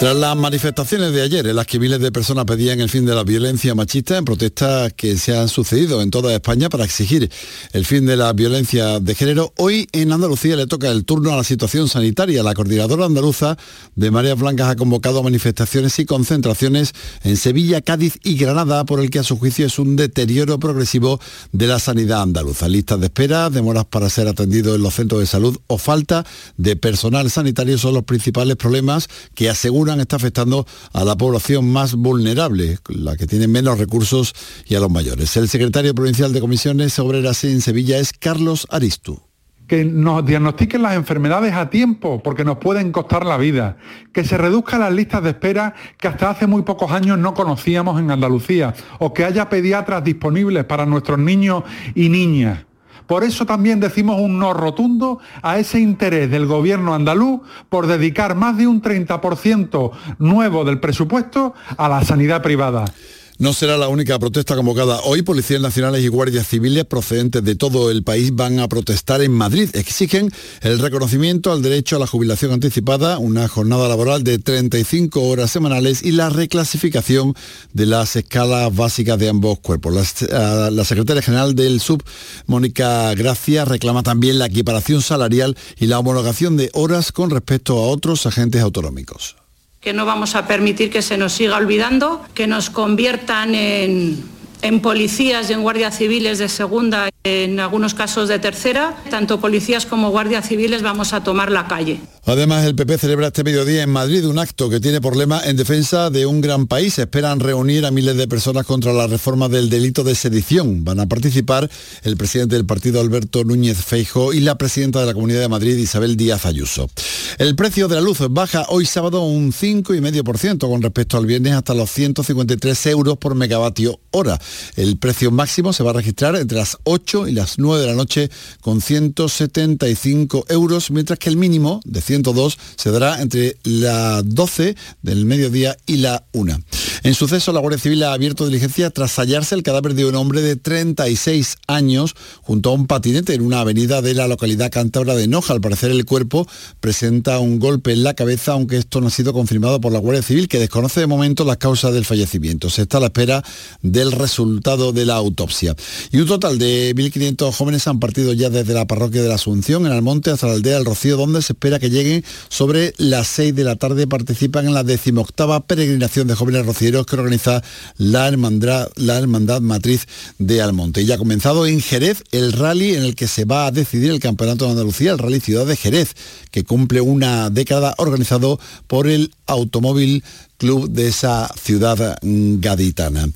Tras las manifestaciones de ayer en las que miles de personas pedían el fin de la violencia machista en protestas que se han sucedido en toda España para exigir el fin de la violencia de género, hoy en Andalucía le toca el turno a la situación sanitaria. La coordinadora andaluza de Marías Blancas ha convocado manifestaciones y concentraciones en Sevilla, Cádiz y Granada por el que a su juicio es un deterioro progresivo de la sanidad andaluza. Listas de espera, demoras para ser atendido en los centros de salud o falta de personal sanitario son los principales problemas que aseguran está afectando a la población más vulnerable, la que tiene menos recursos y a los mayores. El secretario provincial de Comisiones Obreras en Sevilla es Carlos Aristu que nos diagnostiquen las enfermedades a tiempo, porque nos pueden costar la vida, que se reduzcan las listas de espera que hasta hace muy pocos años no conocíamos en Andalucía, o que haya pediatras disponibles para nuestros niños y niñas. Por eso también decimos un no rotundo a ese interés del gobierno andaluz por dedicar más de un 30% nuevo del presupuesto a la sanidad privada. No será la única protesta convocada. Hoy policías nacionales y guardias civiles procedentes de todo el país van a protestar en Madrid. Exigen el reconocimiento al derecho a la jubilación anticipada, una jornada laboral de 35 horas semanales y la reclasificación de las escalas básicas de ambos cuerpos. La, la secretaria general del SUB, Mónica Gracia, reclama también la equiparación salarial y la homologación de horas con respecto a otros agentes autonómicos que no vamos a permitir que se nos siga olvidando, que nos conviertan en, en policías y en guardias civiles de segunda, en algunos casos de tercera. Tanto policías como guardias civiles vamos a tomar la calle. Además, el PP celebra este mediodía en Madrid un acto que tiene por lema en defensa de un gran país. Esperan reunir a miles de personas contra la reforma del delito de sedición. Van a participar el presidente del partido Alberto Núñez Feijo y la presidenta de la Comunidad de Madrid Isabel Díaz Ayuso. El precio de la luz baja hoy sábado un 5,5% con respecto al viernes hasta los 153 euros por megavatio hora. El precio máximo se va a registrar entre las 8 y las 9 de la noche con 175 euros, mientras que el mínimo de 102 se dará entre las 12 del mediodía y la 1. En suceso, la Guardia Civil ha abierto diligencia tras hallarse el cadáver de un hombre de 36 años junto a un patinete en una avenida de la localidad cántabra de Noja. Al parecer el cuerpo presenta un golpe en la cabeza, aunque esto no ha sido confirmado por la Guardia Civil, que desconoce de momento las causas del fallecimiento. Se está a la espera del resultado de la autopsia. Y un total de 1.500 jóvenes han partido ya desde la parroquia de la Asunción, en Almonte, hasta la aldea del Rocío, donde se espera que lleguen sobre las 6 de la tarde. Participan en la decimoctava peregrinación de jóvenes rocieros que organiza la Hermandad, la Hermandad Matriz de Almonte. Y ha comenzado en Jerez el rally en el que se va a decidir el Campeonato de Andalucía, el Rally Ciudad de Jerez, que cumple una década organizado por el Automóvil club de esa ciudad gaditana.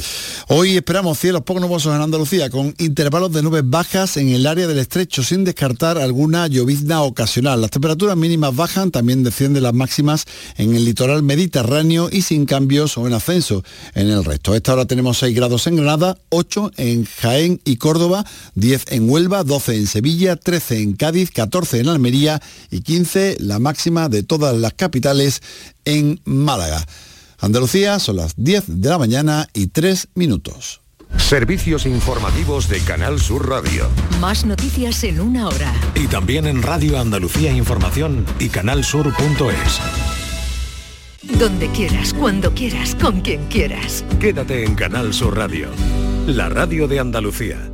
Hoy esperamos cielos poco nubosos en Andalucía, con intervalos de nubes bajas en el área del estrecho, sin descartar alguna llovizna ocasional. Las temperaturas mínimas bajan, también descienden las máximas en el litoral mediterráneo y sin cambios o en ascenso en el resto. A esta hora tenemos 6 grados en Granada, 8 en Jaén y Córdoba, 10 en Huelva, 12 en Sevilla, 13 en Cádiz, 14 en Almería y 15 la máxima de todas las capitales en Málaga. Andalucía son las 10 de la mañana y 3 minutos. Servicios informativos de Canal Sur Radio. Más noticias en una hora. Y también en Radio Andalucía Información y canalsur.es. Donde quieras, cuando quieras, con quien quieras. Quédate en Canal Sur Radio, la radio de Andalucía.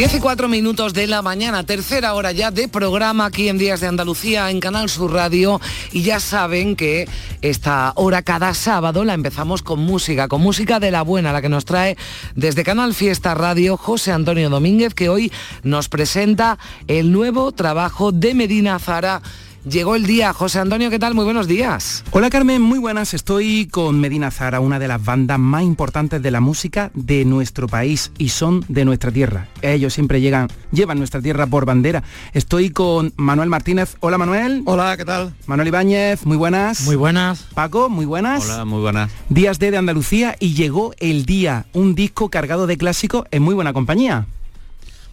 10 y 4 minutos de la mañana, tercera hora ya de programa aquí en Días de Andalucía en Canal Sur Radio. Y ya saben que esta hora cada sábado la empezamos con música, con música de la buena, la que nos trae desde Canal Fiesta Radio José Antonio Domínguez que hoy nos presenta el nuevo trabajo de Medina Zara Llegó el día. José Antonio, ¿qué tal? Muy buenos días. Hola Carmen, muy buenas. Estoy con Medina Zara, una de las bandas más importantes de la música de nuestro país y son de nuestra tierra. Ellos siempre llegan, llevan nuestra tierra por bandera. Estoy con Manuel Martínez. Hola Manuel. Hola, ¿qué tal? Manuel Ibáñez, muy buenas. Muy buenas. Paco, muy buenas. Hola, muy buenas. Días de, de Andalucía y llegó el día, un disco cargado de clásicos en muy buena compañía.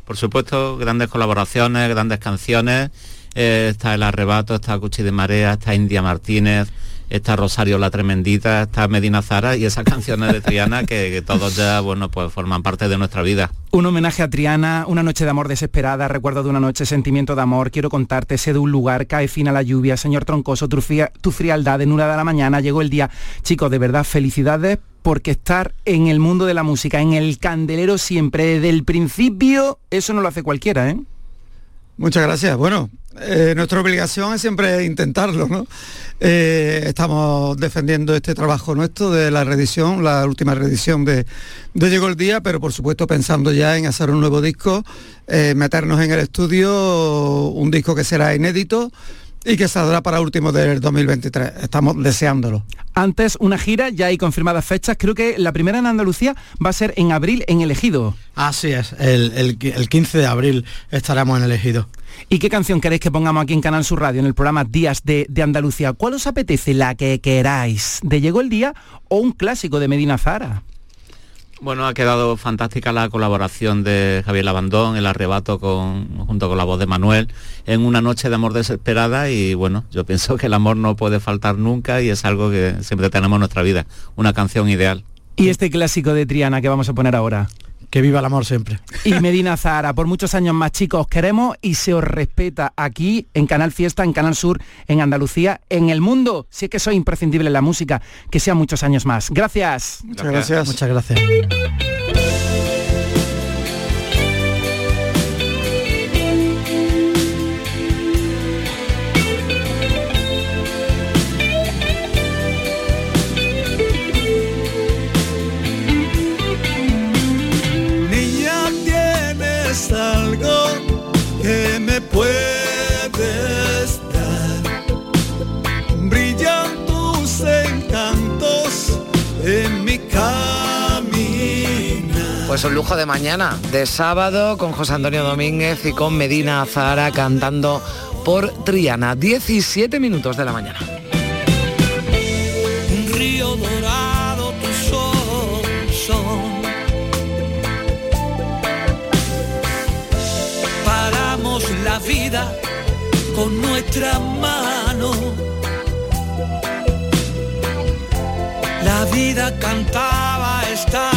Por supuesto, grandes colaboraciones, grandes canciones. Eh, está El Arrebato, está Cuchi de Marea, está India Martínez, está Rosario la Tremendita, está Medina Zara y esas canciones de Triana que, todos ya, bueno, pues forman parte de nuestra vida. Un homenaje a Triana, una noche de amor desesperada, recuerdo de una noche, sentimiento de amor, quiero contarte, sé de un lugar, cae fin a la lluvia, señor Troncoso, tu, tu frialdad, en una de la mañana, llegó el día. Chicos, de verdad, felicidades porque estar en el mundo de la música, en el candelero siempre, desde el principio, eso no lo hace cualquiera, ¿eh? Muchas gracias. Bueno, eh, nuestra obligación es siempre intentarlo, ¿no? Eh, estamos defendiendo este trabajo nuestro de la reedición, la última reedición de, de, Llegó el Día, pero por supuesto pensando ya en hacer un nuevo disco, eh, meternos en el estudio, un disco que será inédito y que saldrá para último del 2023. Estamos deseándolo. Antes, una gira, ya hay confirmadas fechas. Creo que la primera en Andalucía va a ser en abril en El Ejido. Así es, el, el, el 15 de abril estaremos en El Ejido. ¿Y qué canción queréis que pongamos aquí en Canal Sur Radio, en el programa Días de, de, Andalucía? ¿Cuál os apetece? La que queráis. ¿De Llegó el Día o un clásico de Medina Zara? Bueno, ha quedado fantástica la colaboración de Javier Labandón, el arrebato con, junto con la voz de Manuel, en una noche de amor desesperada y bueno, yo pienso que el amor no puede faltar nunca y es algo que siempre tenemos en nuestra vida, una canción ideal. ¿Y este clásico de Triana que vamos a poner ahora? Que viva el amor siempre. Y Medina Zahara, por muchos años más chicos, os queremos y se os respeta aquí en Canal Fiesta, en Canal Sur, en Andalucía, en el mundo. Si es que soy imprescindible en la música, que sean muchos años más. Gracias. Muchas gracias. Muchas gracias. Pues un lujo de mañana, de sábado, con José Antonio Domínguez y con Medina Zara cantando por Triana. 17 minutos de la mañana. Un río dorado, tus ojos son. la vida con nuestra mano. La vida cantaba esta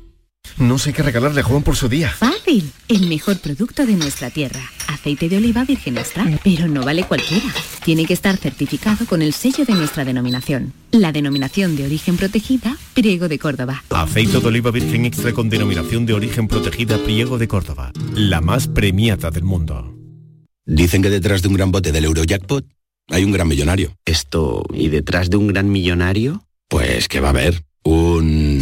No sé qué regalarle a Juan por su día. Fácil, el mejor producto de nuestra tierra. aceite de oliva virgen extra, pero no vale cualquiera. Tiene que estar certificado con el sello de nuestra denominación. La denominación de origen protegida, Priego de Córdoba. Aceite de oliva virgen extra con denominación de origen protegida Priego de Córdoba. La más premiada del mundo. Dicen que detrás de un gran bote del Eurojackpot hay un gran millonario. Esto, ¿y detrás de un gran millonario? Pues que va a haber un...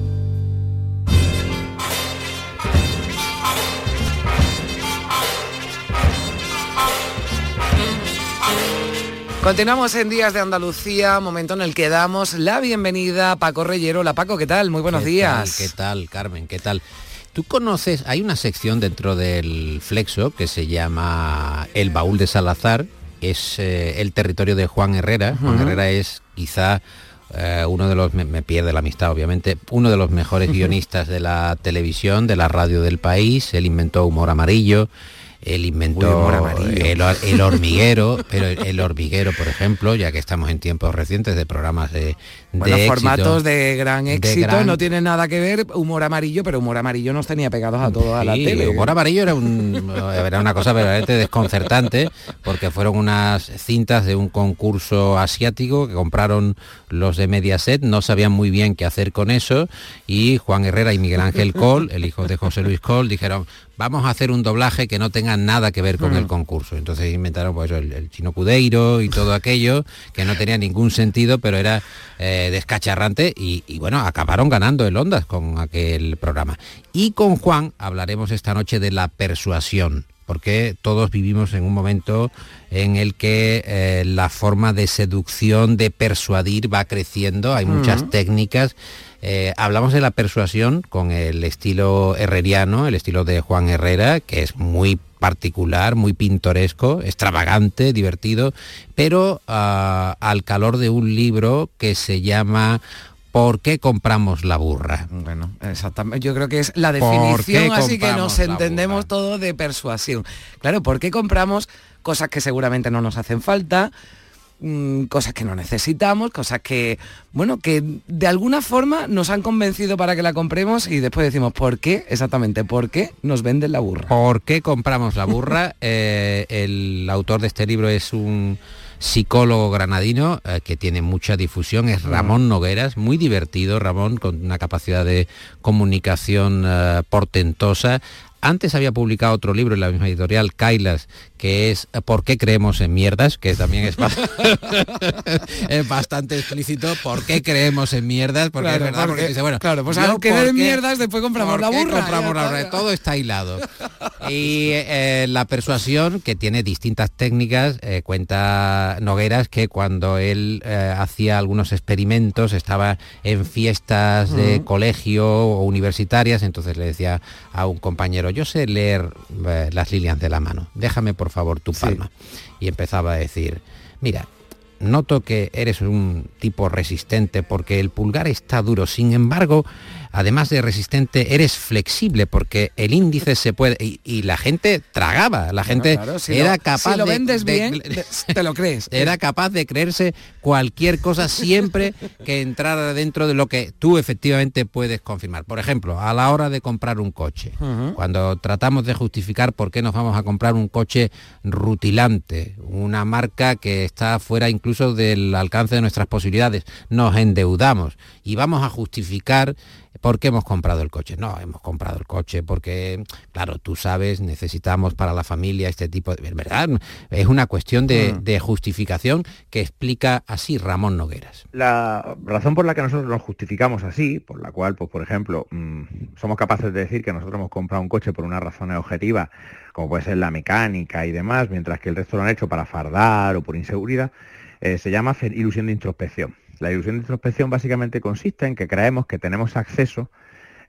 Continuamos en Días de Andalucía, momento en el que damos la bienvenida a Paco Reyero. La Paco, ¿qué tal? Muy buenos ¿Qué días. tal, ¿Qué tal, Carmen? ¿Qué tal? Tú conoces, hay una sección dentro del Flexo que se llama El Baúl de Salazar, es eh, el territorio de Juan Herrera. Juan. Herrera es quizá eh, uno de los, me, me pierde la amistad obviamente, uno de los mejores guionistas de la televisión, de la radio del país. Él inventó Humor Amarillo. Él inventó Uy, el, el hormiguero, pero el, el hormiguero, por ejemplo, ya que estamos en tiempos recientes de programas de, Bueno, de formatos éxito, de gran de éxito, gran- no tienen nada que ver, humor amarillo, pero humor amarillo nos tenía pegados a todos a la Sí, tele. Humor amarillo era, un, era una cosa verdaderamente desconcertante porque fueron unas cintas de un concurso asiático que compraron los de Mediaset, no sabían muy bien qué hacer con eso y Juan Herrera y Miguel Ángel Col, el hijo de José Luis Col, dijeron vamos a hacer un doblaje que no tenga nada que ver con Mm. el concurso. Entonces inventaron pues el, el chino cudeiro y todo aquello que no tenía ningún sentido, pero era eh, descacharrante y, y, bueno, acabaron ganando el Ondas con aquel programa. Y con Juan hablaremos esta noche de la persuasión porque todos vivimos en un momento en el que eh, la forma de seducción, de persuadir va creciendo, hay muchas técnicas. Eh, hablamos de la persuasión con el estilo herreriano, el estilo de Juan Herrera, que es muy particular, muy pintoresco, extravagante, divertido, pero ah, al calor de un libro que se llama ¿Por qué compramos la burra? Bueno, exactamente. Yo creo que es la ¿Por definición, así que nos entendemos todo de persuasión. Claro, ¿por qué compramos cosas que seguramente no nos hacen falta? Mm, cosas que no necesitamos, cosas que, bueno, que de alguna forma nos han convencido para que la compremos y después decimos, ¿por qué? Exactamente, ¿por qué nos venden la burra? ¿Por qué compramos la burra? Eh, el autor de este libro es un psicólogo granadino eh, que tiene mucha difusión, es Ramón Nogueras, muy divertido, Ramón, con una capacidad de comunicación eh, portentosa. Antes había publicado otro libro en la misma editorial, Kailas, que es eh, ¿Por qué creemos en mierdas? Que también es, ba- es bastante explícito. ¿Por qué creemos en mierdas? Porque Claro, es verdad, porque porque- dice, bueno, claro, pues al ¿por qué- mierdas, después compramos ¿por la burra, compramos ya la está. burra? Todo está hilado. Y eh, la persuasión, que tiene distintas técnicas, eh, cuenta Nogueras que cuando él eh, hacía algunos experimentos, estaba en fiestas de colegio o universitarias, entonces le decía a un compañero, yo sé leer eh, las líneas de la mano, déjame por favor tu palma. Y empezaba a decir, mira, noto que eres un tipo resistente porque el pulgar está duro, sin embargo, además de resistente, eres flexible porque el índice se puede... Y, y la gente tragaba, la gente claro, si era lo- capaz si lo de- vendes de- bien, te- te lo crees. Era capaz de creerse cualquier cosa siempre que entrara dentro de lo que tú efectivamente puedes confirmar. Por ejemplo, a la hora de comprar un coche, cuando tratamos de justificar por qué nos vamos a comprar un coche rutilante, una marca que está fuera incluso del alcance de nuestras posibilidades, nos endeudamos y vamos a justificar por qué hemos comprado el coche. No, hemos comprado el coche porque, claro, tú sabes, necesitamos para la familia este tipo de... ¿Verdad? Es una cuestión de, Mm. de justificación que explica así Ramón Nogueras. La razón por la que nosotros nos justificamos así, por la cual, pues por ejemplo, mm, somos capaces de decir que nosotros hemos comprado un coche por unas razones objetivas, como puede ser la mecánica y demás, mientras que el resto lo han hecho para fardar o por inseguridad, eh, se llama ilusión de introspección. La ilusión de introspección básicamente consiste en que creemos que tenemos acceso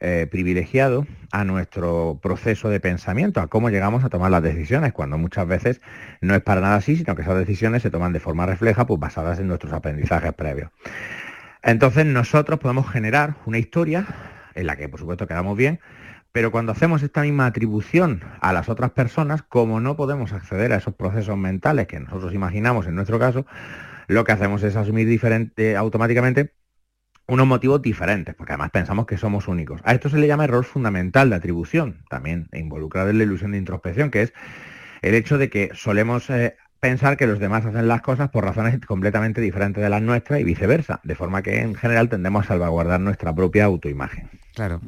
eh, privilegiado a nuestro proceso de pensamiento, a cómo llegamos a tomar las decisiones, cuando muchas veces no es para nada así, sino que esas decisiones se toman de forma refleja, pues basadas en nuestros aprendizajes previos. Entonces nosotros podemos generar una historia en la que por supuesto quedamos bien, pero cuando hacemos esta misma atribución a las otras personas, como no podemos acceder a esos procesos mentales que nosotros imaginamos en nuestro caso, lo que hacemos es asumir automáticamente unos motivos diferentes, porque además pensamos que somos únicos. A esto se le llama error fundamental de atribución, también involucrado en la ilusión de introspección, que es el hecho de que solemos eh, pensar que los demás hacen las cosas por razones completamente diferentes de las nuestras y viceversa, de forma que en general tendemos a salvaguardar nuestra propia autoimagen. Claro,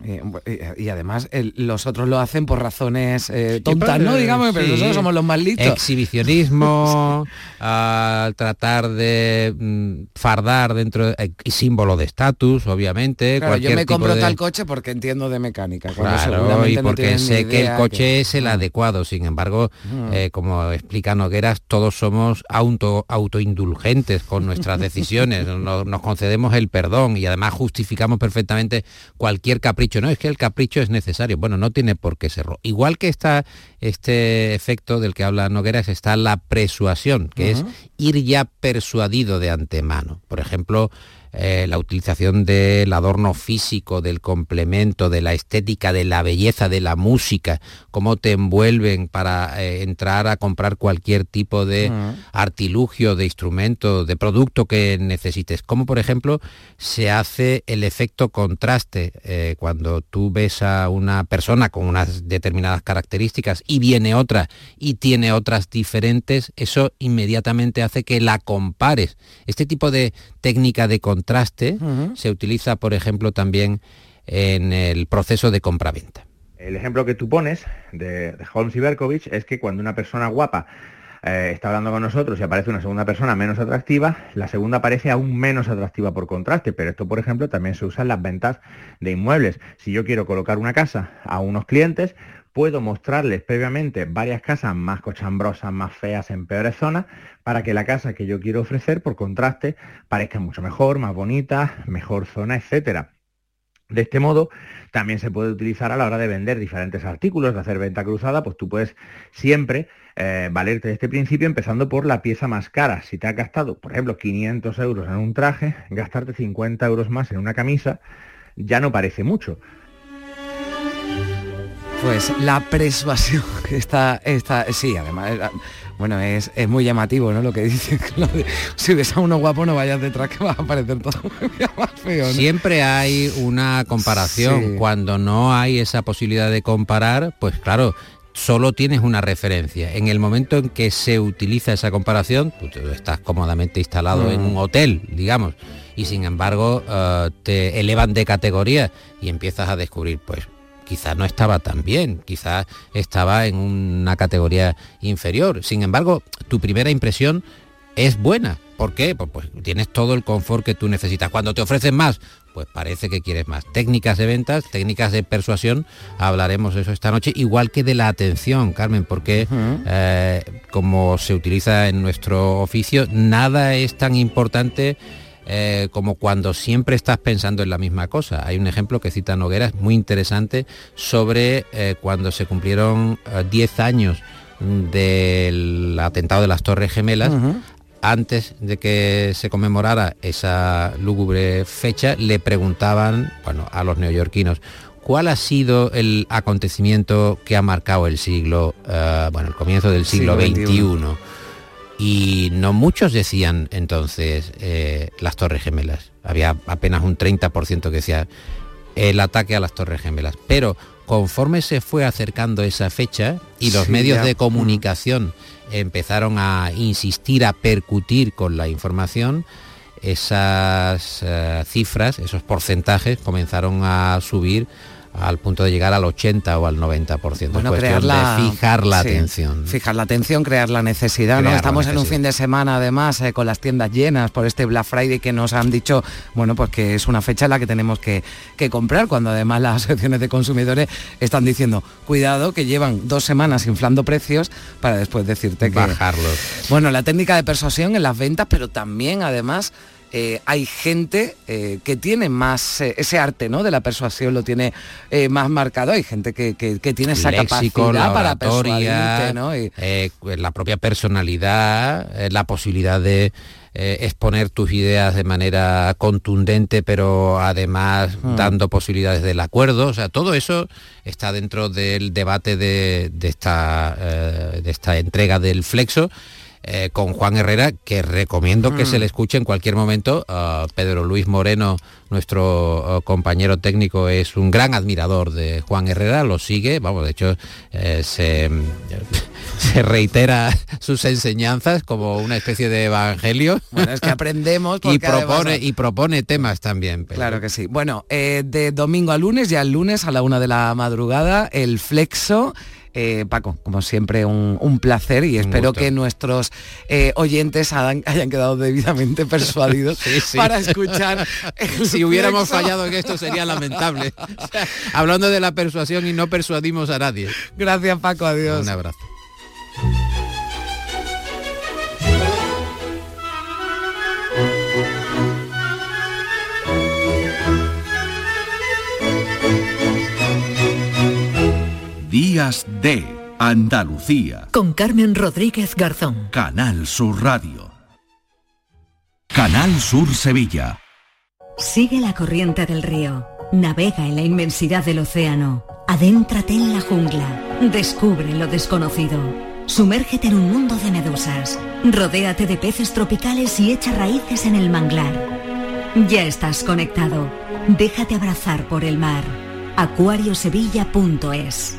y, además los otros lo hacen por razones eh, tontas, ¿no? Digamos, pero nosotros somos los más listos. Exhibicionismo, al tratar de mm, fardar dentro de, y símbolo de estatus, obviamente. Claro, yo me compro tal coche porque entiendo de mecánica. Claro, y porque sé que el coche es el adecuado. Sin embargo, eh, como explica Nogueras, todos somos auto, autoindulgentes con nuestras decisiones. nos, nos concedemos el perdón y además justificamos perfectamente cualquier capricho, no, es que el capricho es necesario. Bueno, no tiene por qué serlo. Igual que está este efecto del que habla Nogueras, está la persuasión, que es ir ya persuadido de antemano. Por ejemplo, eh, la utilización del adorno físico, del complemento, de la estética, de la belleza, de la música, cómo te envuelven para eh, entrar a comprar cualquier tipo de artilugio, de instrumento, de producto que necesites. Como por ejemplo se hace el efecto contraste eh, cuando tú ves a una persona con unas determinadas características y viene otra y tiene otras diferentes, eso inmediatamente hace que la compares. Este tipo de técnica de contraste contraste se utiliza, por ejemplo, también en el proceso de compraventa. El ejemplo que tú pones de, Holmes y Berkovich es que cuando una persona guapa eh, está hablando con nosotros y aparece una segunda persona menos atractiva, la segunda parece aún menos atractiva por contraste, pero esto, por ejemplo, también se usa en las ventas de inmuebles. Si yo quiero colocar una casa a unos clientes, puedo mostrarles previamente varias casas más cochambrosas, más feas, en peores zonas, para que la casa que yo quiero ofrecer, por contraste, parezca mucho mejor, más bonita, mejor zona, etcétera. De este modo, también se puede utilizar a la hora de vender diferentes artículos, de hacer venta cruzada, pues tú puedes siempre eh, valerte de este principio empezando por la pieza más cara. Si te has gastado, por ejemplo, 500 euros en un traje, gastarte 50 euros más en una camisa ya no parece mucho. Pues la persuasión está, está sí, además, bueno, es, muy llamativo, ¿no? Lo que dice, si ves a uno guapo no vayas detrás que va a parecer todo más feo. Siempre hay una comparación. Cuando no hay esa posibilidad de comparar, pues claro, solo tienes una referencia. En el momento en que se utiliza esa comparación, tú estás cómodamente instalado en mm. un hotel, digamos, y sin embargo eh, te elevan de categoría y empiezas a descubrir, pues quizás no estaba tan bien, quizás estaba en una categoría inferior. Sin embargo, tu primera impresión es buena. ¿Por qué? Pues, pues, tienes todo el confort que tú necesitas. Cuando te ofrecen más, pues parece que quieres más. Técnicas de ventas, técnicas de persuasión, hablaremos de eso esta noche, igual que de la atención, Carmen, porque eh, como se utiliza en nuestro oficio, nada es tan importante eh, como cuando siempre estás pensando en la misma cosa. Hay un ejemplo que cita Noguera, muy interesante, sobre eh, cuando se cumplieron 10 eh, años del atentado de las Torres Gemelas. Antes de que se conmemorara esa lúgubre fecha, le preguntaban bueno, a los neoyorquinos, ¿cuál ha sido el acontecimiento que ha marcado el siglo, bueno, el comienzo del siglo, XXI? Y no muchos decían entonces eh, las Torres Gemelas. Había apenas un 30% que decía el ataque a las Torres Gemelas. Pero conforme se fue acercando esa fecha y los medios de comunicación empezaron a insistir, a percutir con la información, esas eh, cifras, esos porcentajes comenzaron a subir al punto de llegar al 80 o al 90%. Bueno, crear la, de fijar la atención. Fijar la atención, crear la necesidad. ¿no? Estamos en un fin de semana además eh, con las tiendas llenas por este Black Friday que nos han dicho, bueno, pues que es una fecha en la que tenemos que, comprar, cuando además las asociaciones de consumidores están diciendo, cuidado que llevan dos semanas inflando precios para después decirte que... Bajarlos. Bueno, la técnica de persuasión en las ventas, pero también además eh, hay gente eh, que tiene más eh, ese arte ¿no? de la persuasión lo tiene más marcado hay gente que, que- que tiene esa léxico, la capacidad para oratoria, persuadirte ¿no? Y- la propia personalidad, la posibilidad de exponer tus ideas de manera contundente, pero además Hmm. dando posibilidades del acuerdo. O sea, todo eso está dentro del debate de, de esta, de esta entrega del Flexo. Eh, con Juan Herrera, que recomiendo que se le escuche en cualquier momento. Ah, Pedro Luis Moreno, nuestro ah, compañero técnico, es un gran admirador de Juan Herrera, lo sigue, vamos, de hecho, eh, se, se reitera sus enseñanzas como una especie de evangelio. Bueno, es que aprendemos y además- propone, y propone temas también. Pedro. Claro que sí. Bueno, eh, de domingo a lunes, ya el lunes a la una de la madrugada, el flexo. Eh, Paco, como siempre, un, un placer y espero gusto. que nuestros eh, oyentes hayan, hayan quedado debidamente persuadidos Sí, sí. para escuchar. si hubiéramos fallado en esto sería lamentable. O sea, hablando de la persuasión y no persuadimos a nadie. Gracias, Paco. Adiós. Un abrazo. Días de Andalucía. Con Carmen Rodríguez Garzón. Canal Sur Radio. Canal Sur Sevilla. Sigue la corriente del río. Navega en la inmensidad del océano. Adéntrate en la jungla. Descubre lo desconocido. Sumérgete en un mundo de medusas. Rodéate de peces tropicales y echa raíces en el manglar. Ya estás conectado. Déjate abrazar por el mar. acuariosevilla.es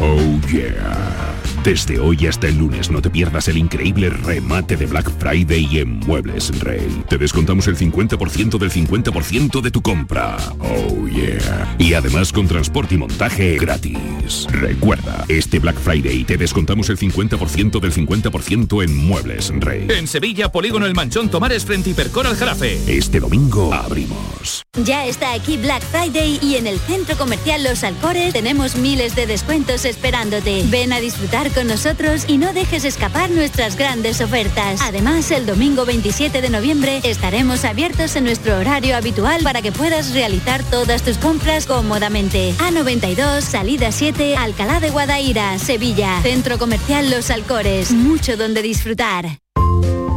Oh yeah. Desde hoy hasta el lunes no te pierdas el increíble remate de Black Friday en Muebles Rey. Te descontamos el 50% del 50% de tu compra. Oh yeah. Y además con transporte y montaje gratis. Recuerda, este Black Friday te descontamos el 50% del 50% en Muebles Rey. En Sevilla, Polígono El Manchón Tomares frente Hipercor al Jarafe. Este domingo abrimos. Ya está aquí Black Friday y en el centro comercial Los Alcores tenemos miles de descuentos esperándote. Ven a disfrutar con nosotros y no dejes escapar nuestras grandes ofertas. Además, el domingo 27 de noviembre estaremos abiertos en nuestro horario habitual para que puedas realizar todas tus compras cómodamente. A92, salida 7, Alcalá de Guadaira, Sevilla. Centro comercial Los Alcores. Mucho donde disfrutar.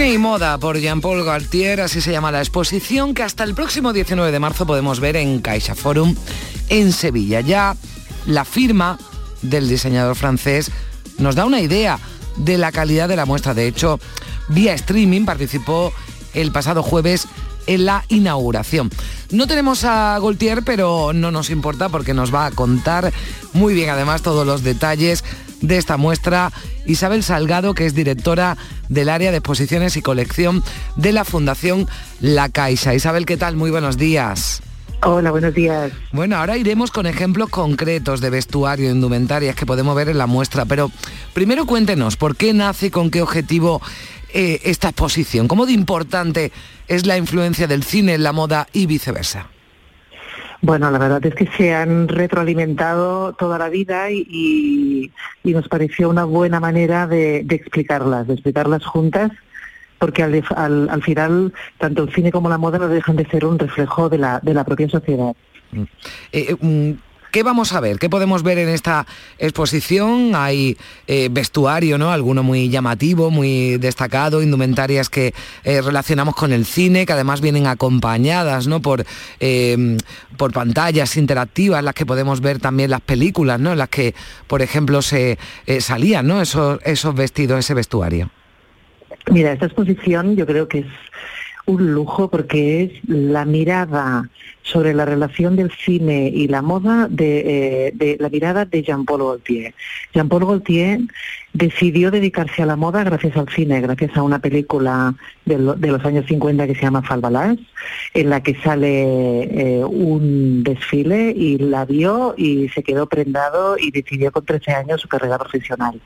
Cine y moda por Jean-Paul Gaultier, así se llama la exposición que hasta el próximo 19 de marzo podemos ver en Caixa Forum en Sevilla. Ya la firma del diseñador francés nos da una idea de la calidad de la muestra. De hecho, vía streaming participó el pasado jueves en la inauguración. No tenemos a Gaultier, pero no nos importa porque nos va a contar muy bien además todos los detalles de esta muestra Isabel Salgado, que es directora del área de exposiciones y colección de la Fundación La Caixa. Isabel, ¿qué tal? Muy buenos días. Hola, buenos días. Bueno, ahora iremos con ejemplos concretos de vestuario e indumentarias que podemos ver en la muestra, pero primero cuéntenos, ¿por qué nace, con qué objetivo eh, esta exposición? ¿Cómo de importante es la influencia del cine en la moda y viceversa? Bueno, la verdad es que se han retroalimentado toda la vida y, y nos pareció una buena manera de, de explicarlas, de explicarlas juntas porque al, al, al, final tanto el cine como la moda no dejan de ser un reflejo de la, de la propia sociedad. Eh, mm, ¿Qué vamos a ver? ¿Qué podemos ver en esta exposición? Hay eh, vestuario, ¿no? Alguno muy llamativo, muy destacado, indumentarias que eh, relacionamos con el cine, que además vienen acompañadas, ¿no? Por, eh, por pantallas interactivas, las que podemos ver también las películas, ¿no? En las que, por ejemplo, se eh, salían, ¿no? Esos, esos vestidos, ese vestuario. Mira, esta exposición yo creo que es un lujo porque es la mirada sobre la relación del cine y la moda de, eh, de la mirada de Jean-Paul Gaultier. Jean-Paul Gaultier decidió dedicarse a la moda gracias al cine, gracias a una película de, lo, de los años 50 que se llama Falbalas, en la que sale eh, un desfile y la vio y se quedó prendado y decidió con 13 años su carrera profesional.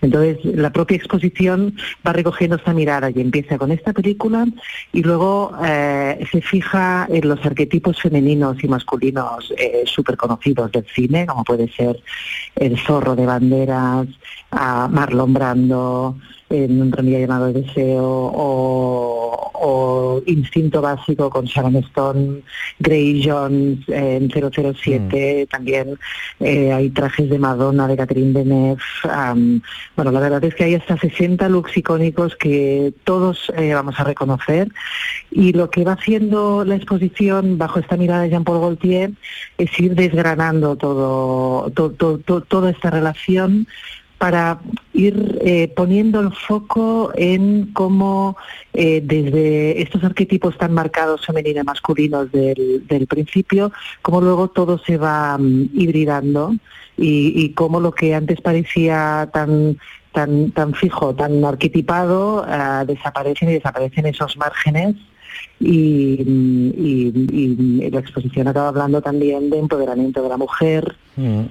Entonces, la propia exposición va recogiendo esta mirada y empieza con esta película y luego eh, se fija en los arquetipos femeninos y masculinos eh, súper conocidos del cine, como puede ser el zorro de banderas, a Marlon Brando en un tranvía llamado Deseo o, o, Instinto Básico con Sharon Stone, Grey Jones en 007, mm. también eh, hay trajes de Madonna, de Catherine Deneuve. Um, bueno, la verdad es que hay hasta 60 looks icónicos que todos eh, vamos a reconocer y lo que va haciendo la exposición bajo esta mirada de Jean-Paul Gaultier es ir desgranando todo, todo, todo, toda esta relación para ir eh, poniendo el foco en cómo eh, desde estos arquetipos tan marcados femenino y masculinos del, principio, cómo luego todo se va um, hibridando y, y cómo lo que antes parecía tan tan tan fijo, tan arquetipado, uh, desaparecen y desaparecen esos márgenes y, y, y, la exposición acaba hablando también de empoderamiento de la mujer. Mm.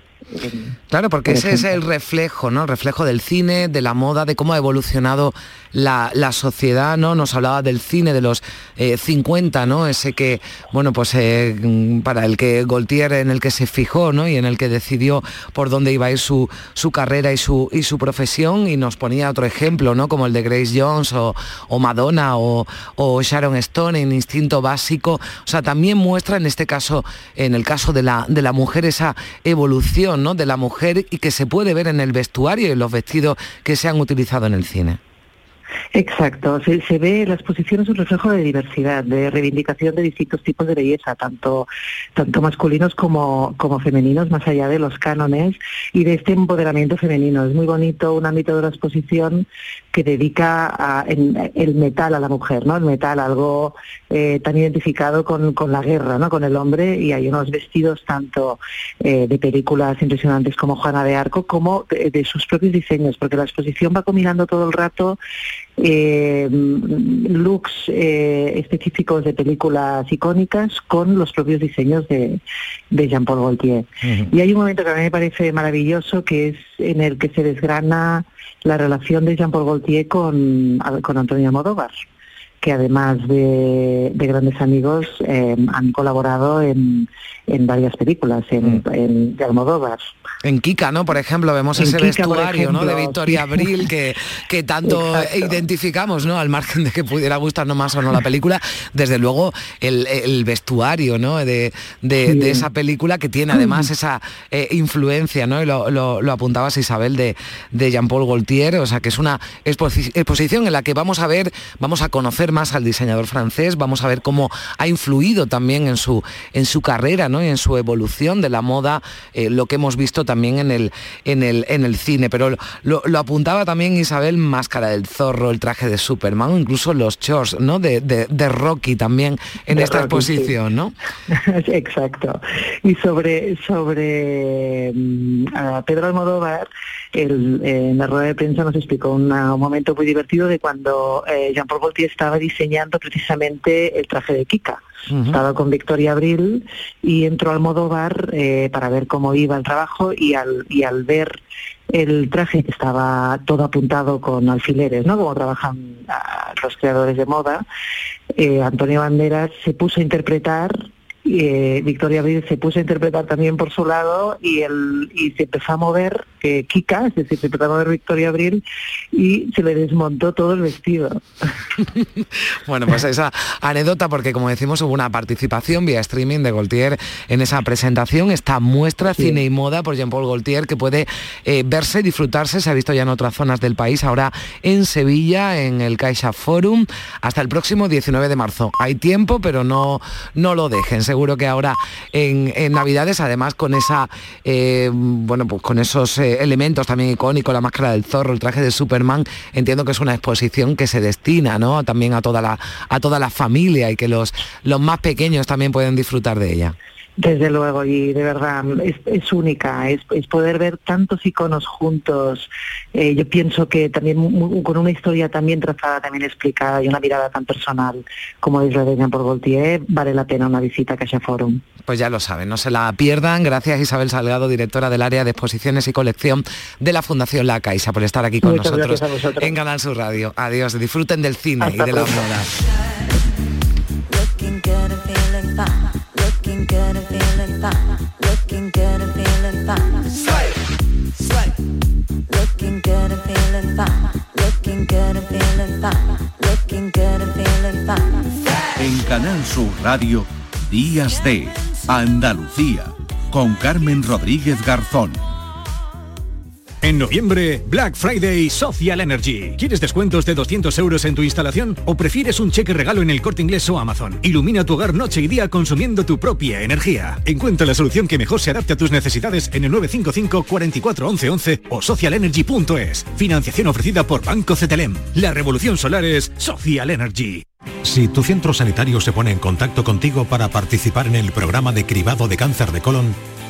Claro, porque ese es el reflejo, ¿no? El reflejo del cine, de la moda, de cómo ha evolucionado la, la sociedad, ¿no? Nos hablaba del cine de los eh, 50, ¿no? Ese que, bueno, pues eh, para el que Gaultier, en el que se fijó, ¿no? Y en el que decidió por dónde iba a ir su, su carrera y su, y su profesión y nos ponía otro ejemplo, ¿no? Como el de Grace Jones o, o Madonna o, o, Sharon Stone en Instinto Básico. O sea, también muestra en este caso, en el caso de la, de la mujer, esa evolución, ¿no? De la mujer y que se puede ver en el vestuario y los vestidos que se han utilizado en el cine. Exacto, se, se, ve la exposición es un reflejo de diversidad, de reivindicación de distintos tipos de belleza, tanto, tanto masculinos como, como femeninos, más allá de los cánones y de este empoderamiento femenino. Es muy bonito un ámbito de la exposición que dedica a, en, el metal a la mujer, ¿no? El metal, algo eh, tan identificado con, con, la guerra, ¿no? Con el hombre y hay unos vestidos tanto eh, de películas impresionantes como Juana de Arco como de, de sus propios diseños, porque la exposición va combinando todo el rato eh, looks eh, específicos de películas icónicas con los propios diseños de, de Jean-Paul Gaultier. Uh -huh. Y hay un momento que a mí me parece maravilloso que es en el que se desgrana la relación de Jean-Paul Gaultier con, con Antonio Modóvar que además de, de grandes amigos eh, han colaborado en, en, varias películas, en, mm. en de Almodóvar. En Kika, ¿no? Por ejemplo, vemos en ese Kika, vestuario ejemplo, ¿no? de Victoria. Abril que, que tanto Exacto. identificamos, ¿no? Al margen de que pudiera gustarnos más o no la película, desde luego el, el vestuario, ¿no? De, de, sí. de, esa película que tiene además esa eh, influencia, ¿no? Y lo, lo, lo, apuntabas Isabel de, de Jean-Paul Gaultier, o sea que es una exposición en la que vamos a ver, vamos a conocer más al diseñador francés, vamos a ver cómo ha influido también en su, en su carrera, ¿no? Y en su evolución de la moda, eh, lo que hemos visto también en el, en el, en el cine. Pero lo, lo, apuntaba también Isabel, Máscara del Zorro, el traje de Superman, incluso los shorts ¿no? de, de, de Rocky también en de esta Rocky, exposición, sí. ¿no? Exacto. Y sobre, sobre uh, Pedro Almodóvar, el, eh, en la rueda de prensa nos explicó una, un momento muy divertido de cuando eh, Jean-Paul Gaultier estaba diseñando precisamente el traje de Kika. Uh -huh. Estaba con Victoria Abril y entró al Modóvar eh, para ver cómo iba el trabajo y al, y al ver el traje estaba todo apuntado con alfileres, ¿no? Como trabajan ah, los creadores de moda. Eh, Antonio Banderas se puso a interpretar eh, Victoria Abril se puso a interpretar también por su lado y, el, y se empezó a mover eh, Kika, es decir, se empezó a mover Victoria Abril y se le desmontó todo el vestido. bueno, pues esa anécdota, porque como decimos, hubo una participación vía streaming de Gaultier en esa presentación, esta muestra cine y moda por Jean-Paul Gaultier que puede eh, verse, disfrutarse, se ha visto ya en otras zonas del país, ahora en Sevilla, en el Caixa Forum, hasta el próximo 19 de marzo. Hay tiempo, pero no, no lo dejen seguro que ahora en, Navidades, además con esa, eh, bueno, pues con esos eh, elementos también icónicos, la máscara del zorro, el traje de Superman, entiendo que es una exposición que se destina, ¿no? También a toda la, a toda la familia y que los, los más pequeños también pueden disfrutar de ella. Desde luego, y de verdad es, única, es, poder ver tantos iconos juntos. Eh, yo pienso que también con una historia también trazada, también explicada y una mirada tan personal como es la de Jean por Gaultier, vale la pena una visita a Caixa Forum. Pues ya lo saben, no se la pierdan. Gracias Isabel Salgado, directora del área de exposiciones y colección de la Fundación La Caixa, por estar aquí con nosotros en Canal Sur Radio. Adiós, disfruten del cine y de la moda. En Canal Sur Radio, Días de Andalucía, con Carmen Rodríguez Garzón. En noviembre, Black Friday Social Energy. ¿Quieres descuentos de 200 euros en tu instalación? ¿O prefieres un cheque regalo en el corte inglés o Amazon? Ilumina tu hogar noche y día consumiendo tu propia energía. Encuentra la solución que mejor se adapte a tus necesidades en el 955 44 11 11 o socialenergy.es. Financiación ofrecida por Banco CTLM. La revolución solar es Social Energy. Si tu centro sanitario se pone en contacto contigo para participar en el programa de cribado de cáncer de colon,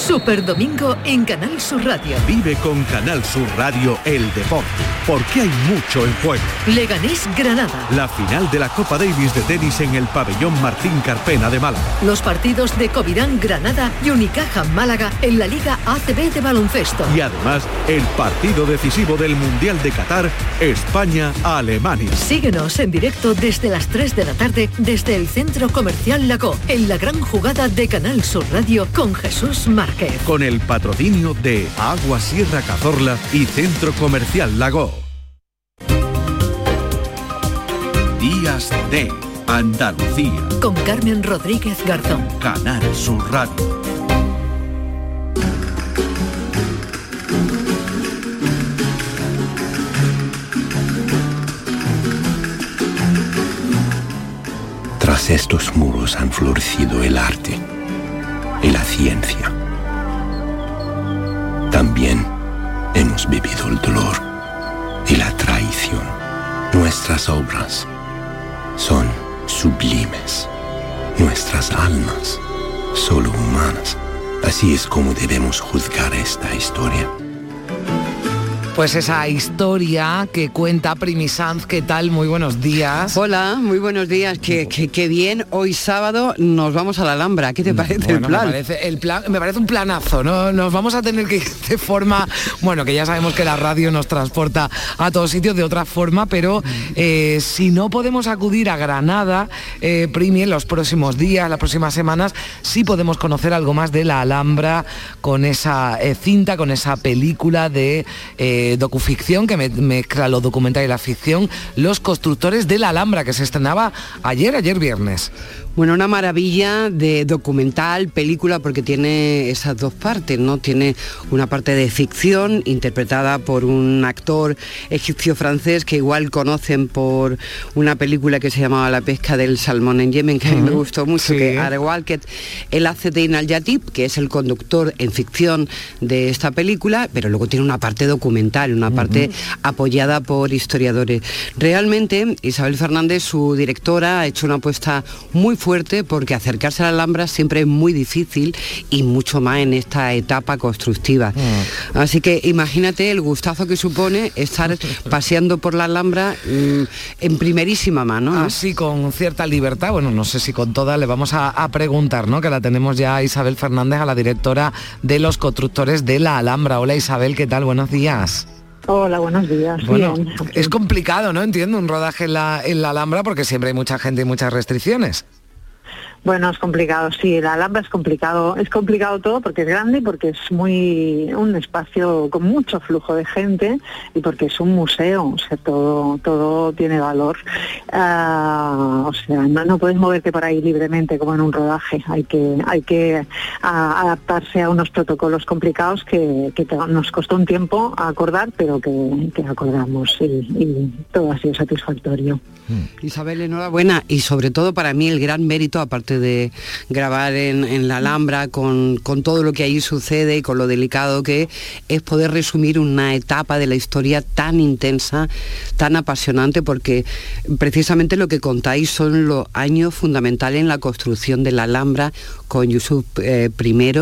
Super Domingo en Canal Sur Radio. Vive con Canal Sur Radio el deporte, porque hay mucho en juego. Leganés Granada. La final de la Copa Davis de tenis en el pabellón Martín Carpena de Málaga. Los partidos de Covirán Granada y Unicaja Málaga en la Liga ACB de baloncesto. Y además el partido decisivo del Mundial de Qatar, España-Alemania. Síguenos en directo desde las 3 de la tarde desde el Centro Comercial Lago, en la gran jugada de Canal Sur Radio con Jesús Con el patrocinio de Agua Sierra Cazorla y Centro Comercial Lago. Días de Andalucía. Con Carmen Rodríguez Garzón. Canal Sur Radio. Tras estos muros han florecido el arte y la ciencia. También hemos vivido el dolor y la traición. Nuestras obras son sublimes. Nuestras almas, solo humanas. Así es como debemos juzgar esta historia. Pues esa historia que cuenta Primi Sanz, ¿qué tal? Muy buenos días. Hola, muy buenos días. Qué, qué, bien. Hoy sábado nos vamos a la Alhambra. ¿Qué te parece el plan? Me parece, el plan? me parece un planazo, ¿no? Nos vamos a tener que ir de forma, bueno, que ya sabemos que la radio nos transporta a todos sitios de otra forma, pero eh, si no podemos acudir a Granada, eh, Primi, en los próximos días, las próximas semanas, sí podemos conocer algo más de la Alhambra con esa eh, cinta, con esa película de docuficción que mezcla lo documental y la ficción, Los constructores de la Alhambra, que se estrenaba ayer, ayer viernes. Bueno, una maravilla de documental, película, porque tiene esas dos partes, ¿no? Tiene una parte de ficción interpretada por un actor egipcio-francés que igual conocen por una película que se llamaba La pesca del salmón en Yemen, que a mí me gustó mucho, que Are Walker, él hace de Inal Yatib, que es el conductor en ficción de esta película, pero luego tiene una parte documental, una parte apoyada por historiadores. Realmente, Isabel Fernández, su directora, ha hecho una apuesta muy fuerte porque acercarse a la Alhambra siempre es muy difícil y mucho más en esta etapa constructiva. Mm. Así que imagínate el gustazo que supone estar paseando por la Alhambra mm, en primerísima mano. ¿no? Así con cierta libertad, bueno, no sé si con toda, le vamos a, a preguntar, ¿no? Que la tenemos ya a Isabel Fernández, a la directora de los constructores de la Alhambra. Hola Isabel, ¿qué tal? Buenos días. Hola, buenos días. Bueno, Bien. es complicado, ¿no? Entiendo un rodaje en la, en la Alhambra porque siempre hay mucha gente y muchas restricciones. Bueno, es complicado, sí, la Alhambra es complicado. Es complicado todo porque es grande porque es muy un espacio con mucho flujo de gente y porque es un museo, o sea, todo, todo tiene valor. Ah, o sea, no, no puedes moverte por ahí libremente como en un rodaje. Hay que, hay que ah, adaptarse a unos protocolos complicados que, nos costó un tiempo acordar, pero que, acordamos y, y todo ha sido satisfactorio. Isabel, enhorabuena y sobre todo para mí el gran mérito, aparte de grabar en, en la Alhambra con, con todo lo que ahí sucede y con lo delicado que es, poder resumir una etapa de la historia tan intensa, tan apasionante, porque precisamente lo que contáis son los años fundamentales en la construcción de la Alhambra con Yusuf eh, I,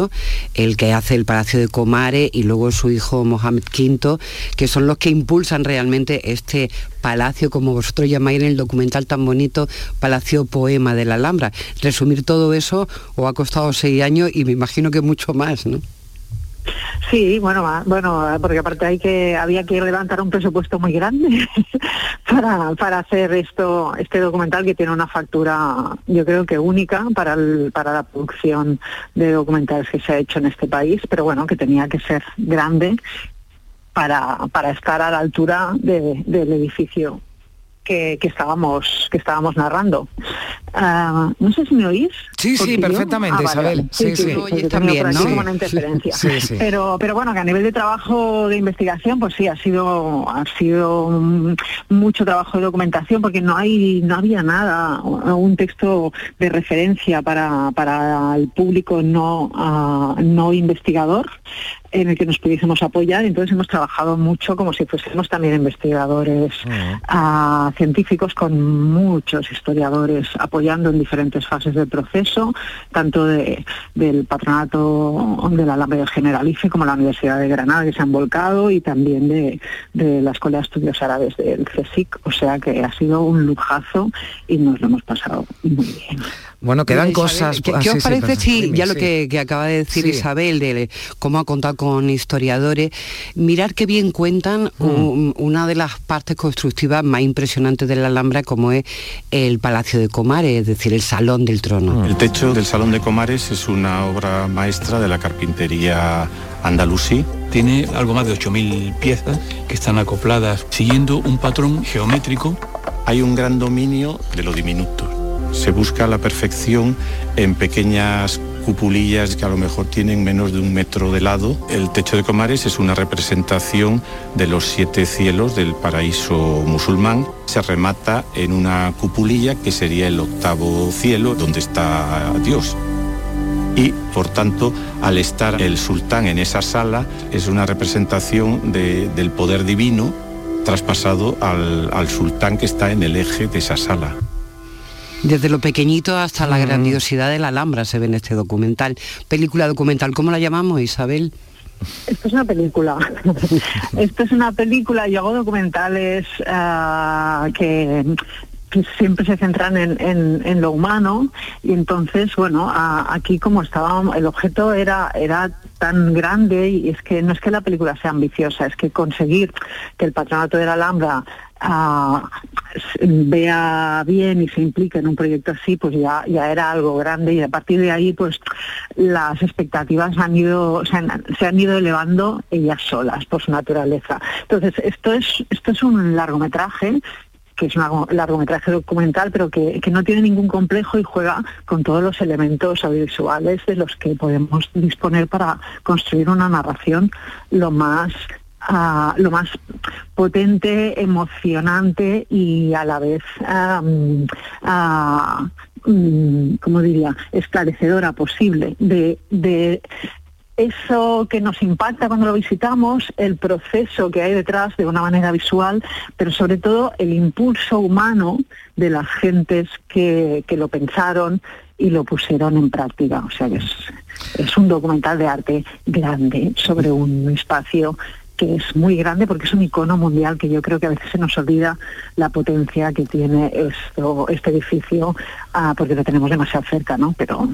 el que hace el Palacio de Comare y luego su hijo Mohamed V, que son los que impulsan realmente este palacio, como vosotros llamáis en el documental tan bonito, Palacio Poema de la Alhambra. Resumir todo eso os ha costado seis años y me imagino que mucho más, ¿no? Sí, bueno, bueno, porque aparte hay que había que levantar un presupuesto muy grande para, para hacer esto, este documental que tiene una factura, yo creo que única para el- para la producción de documentales que se ha hecho en este país, pero bueno, que tenía que ser grande para, para estar a la altura de- del edificio que, que estábamos que estábamos narrando. Ah, no sé si me oís. Sí, sí, yo- perfectamente, Ah, vale, Isabel. Sí, sí. tengo también, ¿no? como una Sí, interferencia. sí, sí. Pero, pero bueno, que a nivel de trabajo de investigación, pues sí, ha sido, ha sido mucho trabajo de documentación porque no hay, no había nada, un texto de referencia para, para el público no, ah, no investigador en el que nos pudiésemos apoyar. Entonces hemos trabajado mucho como si fuésemos también investigadores ah, científicos con muchos historiadores apoyando en diferentes fases del proceso, tanto de- del patronato de la Alameda Generalife como la Universidad de Granada que se han volcado y también de, de la Escuela de Estudios Árabes del CSIC. O sea que ha sido un lujazo y nos lo hemos pasado muy bien. Bueno, quedan cosas... ¿Qué, ah, qué sí, os sí, parece perdón. si Dime, ya lo sí. que, que acaba de decir Sí. Isabel, de cómo ha contado con historiadores, mirar qué bien cuentan Mm. un- una de las partes constructivas más impresionantes de la Alhambra, como es el Palacio de Comare, es decir, el Salón del Trono. El techo del Salón de Comares es una obra maestra de la carpintería andalusí. Tiene algo más de 8.000 piezas que están acopladas siguiendo un patrón geométrico. Hay un gran dominio de lo diminuto. Se busca la perfección en pequeñas cupulillas que a lo mejor tienen menos de un metro de lado. El techo de Comares es una representación de los siete cielos del paraíso musulmán. Se remata en una cupulilla que sería el octavo cielo donde está Dios. Y por tanto, al estar el sultán en esa sala, es una representación de- del poder divino traspasado al sultán que está en el eje de esa sala. Desde lo pequeñito hasta la grandiosidad de la Alhambra se ve en este documental. Película documental, ¿cómo la llamamos, Isabel? Esto es una película. Esto es una película. Yo hago documentales ah, que, que siempre se centran en, en- en lo humano y entonces, bueno, a- aquí como estaba, el objeto era, era tan grande y es que no es que la película sea ambiciosa, es que conseguir que el patronato de la Alhambra vea bien y se implique en un proyecto así, pues ya, ya era algo grande y a partir de ahí pues las expectativas han ido, se han, se han ido elevando ellas solas por su naturaleza. Entonces, esto es, esto es un largometraje que es un largometraje documental, pero que, no tiene ningún complejo y juega con todos los elementos audiovisuales de los que podemos disponer para construir una narración lo más ah, lo más potente, emocionante y a la vez, uh, como diría, esclarecedora posible de, de eso que nos impacta cuando lo visitamos, el proceso que hay detrás de una manera visual, pero sobre todo el impulso humano de las gentes que, lo pensaron y lo pusieron en práctica. O sea que es, es un documental de arte grande sobre un espacio que es muy grande porque es un icono mundial que yo creo que a veces se nos olvida la potencia que tiene esto, este edificio, ah, porque lo tenemos demasiado cerca, ¿no? Pero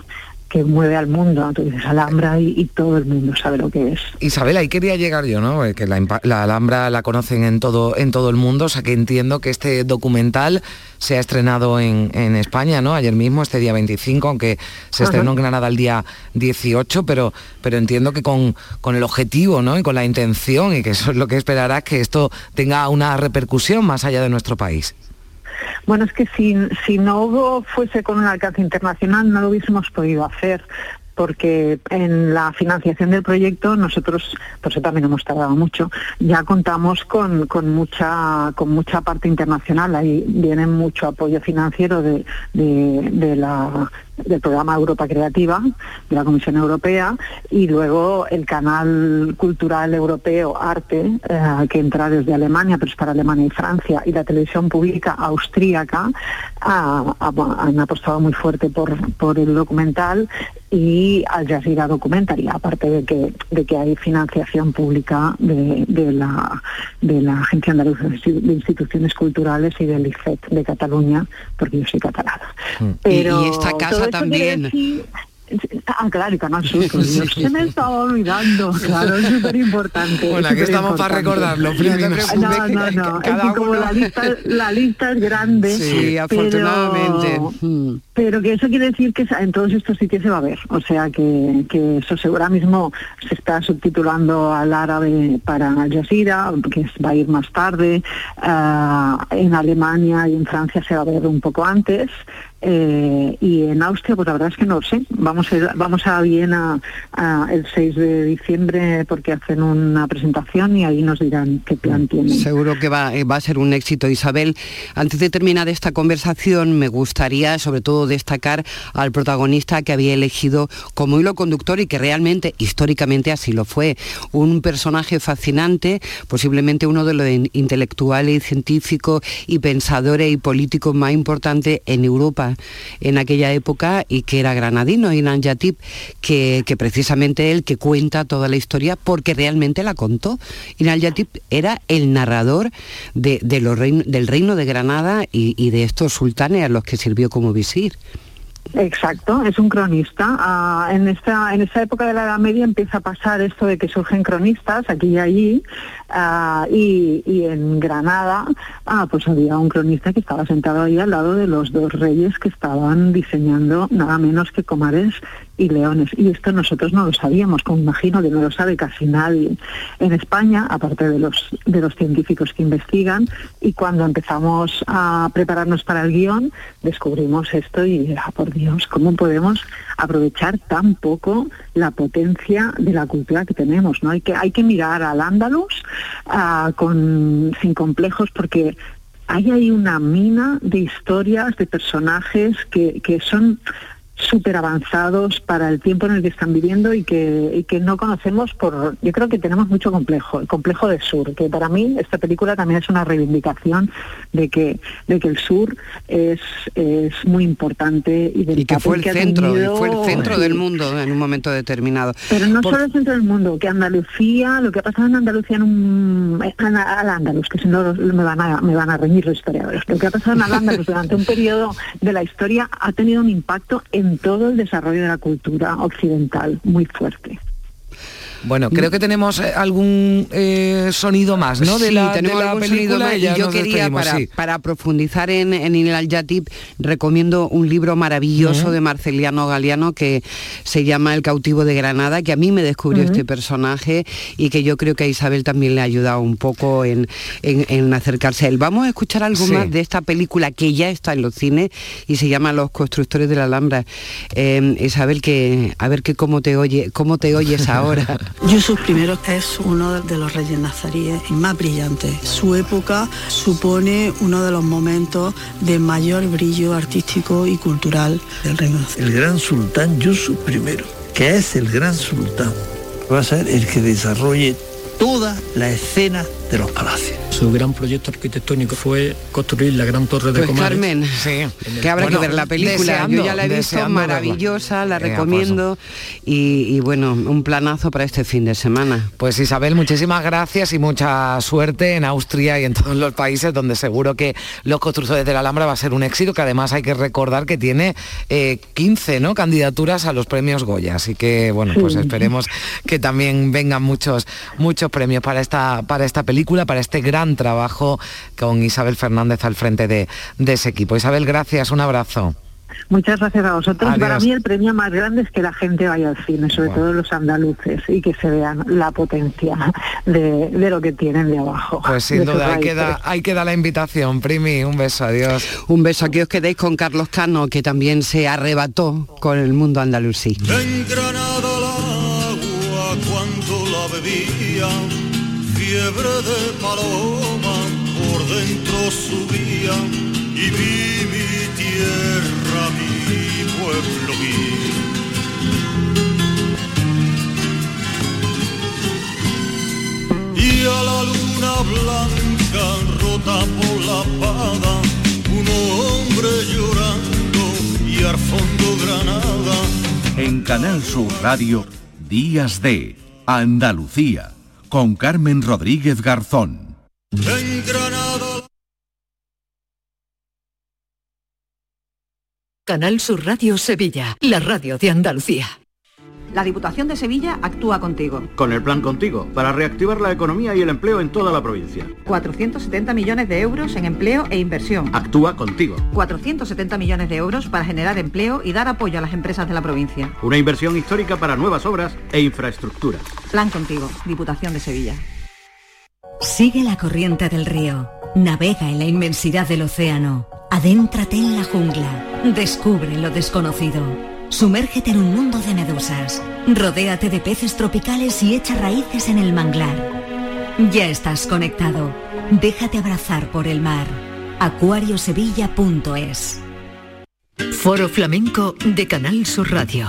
que mueve al mundo, tú dices Alhambra y, todo el mundo sabe lo que es. Isabel, ahí quería llegar yo, ¿no? Eh, que la, Alhambra la conocen en todo, en todo el mundo, o sea que entiendo que este documental se ha estrenado en, España, ¿no? Ayer mismo, este día 25, aunque se estrenó en Granada el día 18, pero, pero entiendo que con, con el objetivo, ¿no? Y con la intención, y que eso es lo que esperarás, que esto tenga una repercusión más allá de nuestro país. Bueno, es que si, si no fuese con un alcance internacional no lo hubiésemos podido hacer porque en la financiación del proyecto nosotros, por eso también hemos tardado mucho, ya contamos con, con mucha con mucha parte internacional, ahí viene mucho apoyo financiero de, de la del programa Europa Creativa de la Comisión Europea y luego el canal cultural europeo Arte, eh, que entra desde Alemania, pero es para Alemania y Francia, y la televisión pública austríaca han apostado muy fuerte por, por el documental y Al Jazeera Documentary, aparte de que, de que hay financiación pública de, de, la, de la Agencia Andaluza de Instituciones Culturales y del IFET de Cataluña, porque yo soy catalana. Mm. Pero y, esta casa también. Ah, claro, y Canal Sur, se me estaba olvidando, claro, es súper importante. Bueno, aquí estamos para recordarlo, No, no, no, es que como la lista, la lista es grande. Sí, afortunadamente. Hmm. Pero, que eso quiere decir que en todos estos sitios se va a ver, o sea que, que eso ahora mismo se está subtitulando al árabe para Al Jazeera, que va a ir más tarde, ah, en Alemania y en Francia se va a ver un poco antes, eh, y en Austria, pues la verdad es que no lo sé. Vamos a, vamos a Viena el 6 de diciembre porque hacen una presentación y ahí nos dirán qué plan tienen. Seguro que va, eh, va a ser un éxito, Isabel. Antes de terminar esta conversación, me gustaría sobre todo destacar al protagonista que había elegido como hilo conductor y que realmente, históricamente así lo fue. Un personaje fascinante, posiblemente uno de los intelectuales, científicos y pensadores y políticos más importantes en Europa en aquella época y que era granadino, Inan Yatip, que, que precisamente él que cuenta toda la historia porque realmente la contó. Inan Yatip era el narrador de, del reino de Granada y, de estos sultanes a los que sirvió como visir. Exacto, es un cronista. Ah, en esta en esa época de la Edad Media empieza a pasar esto de que surgen cronistas aquí y allí ah, y, en Granada ah, pues había un cronista que estaba sentado ahí al lado de los dos reyes que estaban diseñando nada menos que Comares y leones. Y esto nosotros no lo sabíamos, como imagino que no lo sabe casi nadie en España, aparte de los, de los científicos que investigan. Y cuando empezamos a prepararnos para el guion, descubrimos esto y, ah, por Dios, ¿cómo podemos aprovechar tan poco la potencia de la cultura que tenemos? ¿no? Hay, que, hay que mirar al Andalus con, sin complejos porque hay ahí una mina de historias, de personajes que, que son súper avanzados para el tiempo en el que están viviendo y que, que no conocemos por, yo creo que tenemos mucho complejo, el complejo del sur, que para mí esta película también es una reivindicación de que, de que el sur es, es muy importante y, del que fue el centro, fue el centro del mundo en un momento determinado. Pero no solo el centro del mundo, que Andalucía, lo que ha pasado en Andalucía en un al Andalus, que si no me van a me van a reñir los historiadores, lo que ha pasado en al Andalus durante un periodo de la historia ha tenido un impacto en todo el desarrollo de la cultura occidental muy fuerte. Bueno, creo que tenemos eh, algún eh, sonido más, ¿no? De sí, la, de tenemos la algún película sonido más y ya yo nos quería para, sí. para profundizar en, en el Al Yatib recomiendo un libro maravilloso de Marceliano Galeano que se llama El cautivo de Granada que a mí me descubrió este personaje y que yo creo que a Isabel también le ha ayudado un poco en, en- en acercarse a él. Vamos a escuchar algo Sí. más de esta película que ya está en los cines y se llama Los constructores de la Alhambra. Eh, Isabel que a ver que cómo te oye cómo te oyes ahora. Yusuf I es uno de los reyes nazaríes más brillantes. Su época supone uno de los momentos de mayor brillo artístico y cultural del reino. El gran sultán Yusuf I, que es el gran sultán, va a ser el que desarrolle toda la escena de los palacios. Su gran proyecto arquitectónico fue construir la gran torre de Pues Comares. Carmen, que habrá Bueno, que ver la película. deseando, Yo ya la he visto, maravillosa, la recomiendo y, y bueno, un planazo para este fin de semana. Pues Isabel, muchísimas gracias y mucha suerte en Austria y en todos los países donde seguro que los constructores de la Alhambra va a ser un éxito, que además hay que recordar que tiene eh, 15 ¿no? candidaturas a los premios Goya. Así que bueno, pues Sí. esperemos que también vengan muchos, muchos premios para esta, para esta película, para este gran trabajo con Isabel Fernández al frente de, de ese equipo. Isabel, gracias, un abrazo. Muchas gracias a vosotros. Adiós. Para mí el premio más grande es que la gente vaya al cine, sobre todo los andaluces, y que se vean la potencia de, de lo que tienen de abajo. Pues sin duda, ahí queda, ahí queda la invitación. Primi, un beso, adiós. Un beso, aquí os quedéis con Carlos Cano, que también se arrebató con el mundo andalusí. En Granada el agua cuando la bebía, fiebre de paloma por dentro subía y vi mi tierra, mi pueblo, vi. Y a la luna blanca rota por la espada, un hombre llorando y al fondo Granada. En Canal Sur Radio, Días de Andalucía, con Carmen Rodríguez Garzón. En Granada Canal Sur Radio Sevilla, la radio de Andalucía. La Diputación de Sevilla actúa contigo. Con el plan Contigo, para reactivar la economía y el empleo en toda la provincia. 470 millones de euros en empleo e inversión. Actúa contigo. 470 millones de euros para generar empleo y dar apoyo a las empresas de la provincia. Una inversión histórica para nuevas obras e infraestructura. Plan contigo, Diputación de Sevilla. Sigue la corriente del río. Navega en la inmensidad del océano. Adéntrate en la jungla. Descubre lo desconocido. Sumérgete en un mundo de medusas. Rodéate de peces tropicales y echa raíces en el manglar. Ya estás conectado. Déjate abrazar por el mar. acuariosevilla.es Foro Flamenco de Canal Sur Radio.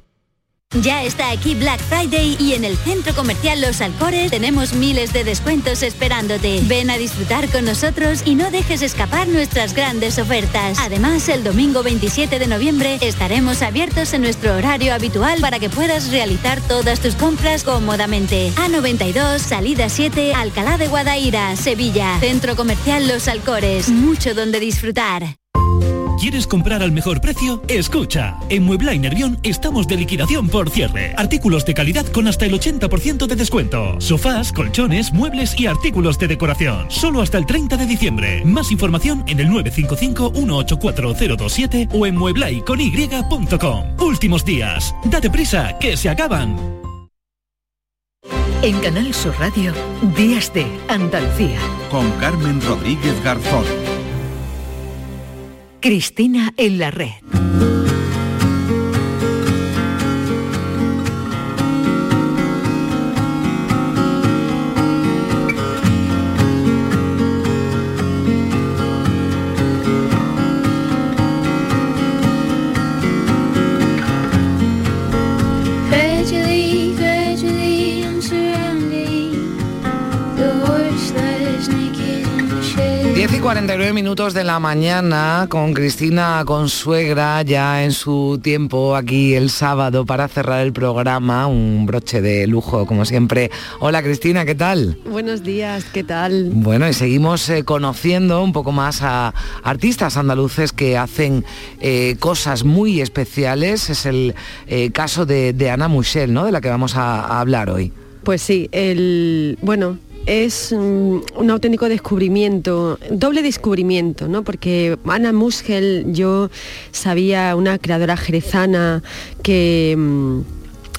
Ya está aquí Black Friday y en el centro comercial Los Alcores tenemos miles de descuentos esperándote. Ven a disfrutar con nosotros y no dejes escapar nuestras grandes ofertas. Además, el domingo 27 de noviembre estaremos abiertos en nuestro horario habitual para que puedas realizar todas tus compras cómodamente. A92, salida 7, Alcalá de Guadaira, Sevilla. Centro comercial Los Alcores. Mucho donde disfrutar. ¿Quieres comprar al mejor precio? Escucha, en Muebla y Nervión estamos de liquidación por cierre. Artículos de calidad con hasta el 80% de descuento. Sofás, colchones, muebles y artículos de decoración. Solo hasta el 30 de diciembre. Más información en el 955-184027 o en mueblaicony.com. Últimos días. Date prisa, que se acaban. En Canal Sur Radio, Días de Andalucía. Con Carmen Rodríguez Garzón. Cristina en la red. Y 49 minutos de la mañana con Cristina Consuegra ya en su tiempo aquí el sábado para cerrar el programa, un broche de lujo como siempre. Hola Cristina, ¿qué tal? Buenos días, ¿qué tal? Bueno, y seguimos eh, conociendo un poco más a artistas andaluces que hacen eh, cosas muy especiales. Es el eh, caso de, de Ana Muchel, ¿no? De la que vamos a, a hablar hoy. Pues sí, el bueno, es mm, un auténtico descubrimiento, doble descubrimiento, ¿no? Porque Ana Musgel, yo sabía una creadora jerezana que mm,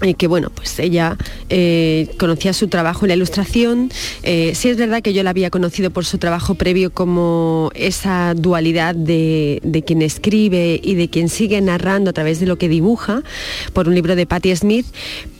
y que bueno, pues ella eh, conocía su trabajo en la ilustración. Eh, sí es verdad que yo la había conocido por su trabajo previo como esa dualidad de, de, quien escribe y de quien sigue narrando a través de lo que dibuja, por un libro de Patti Smith,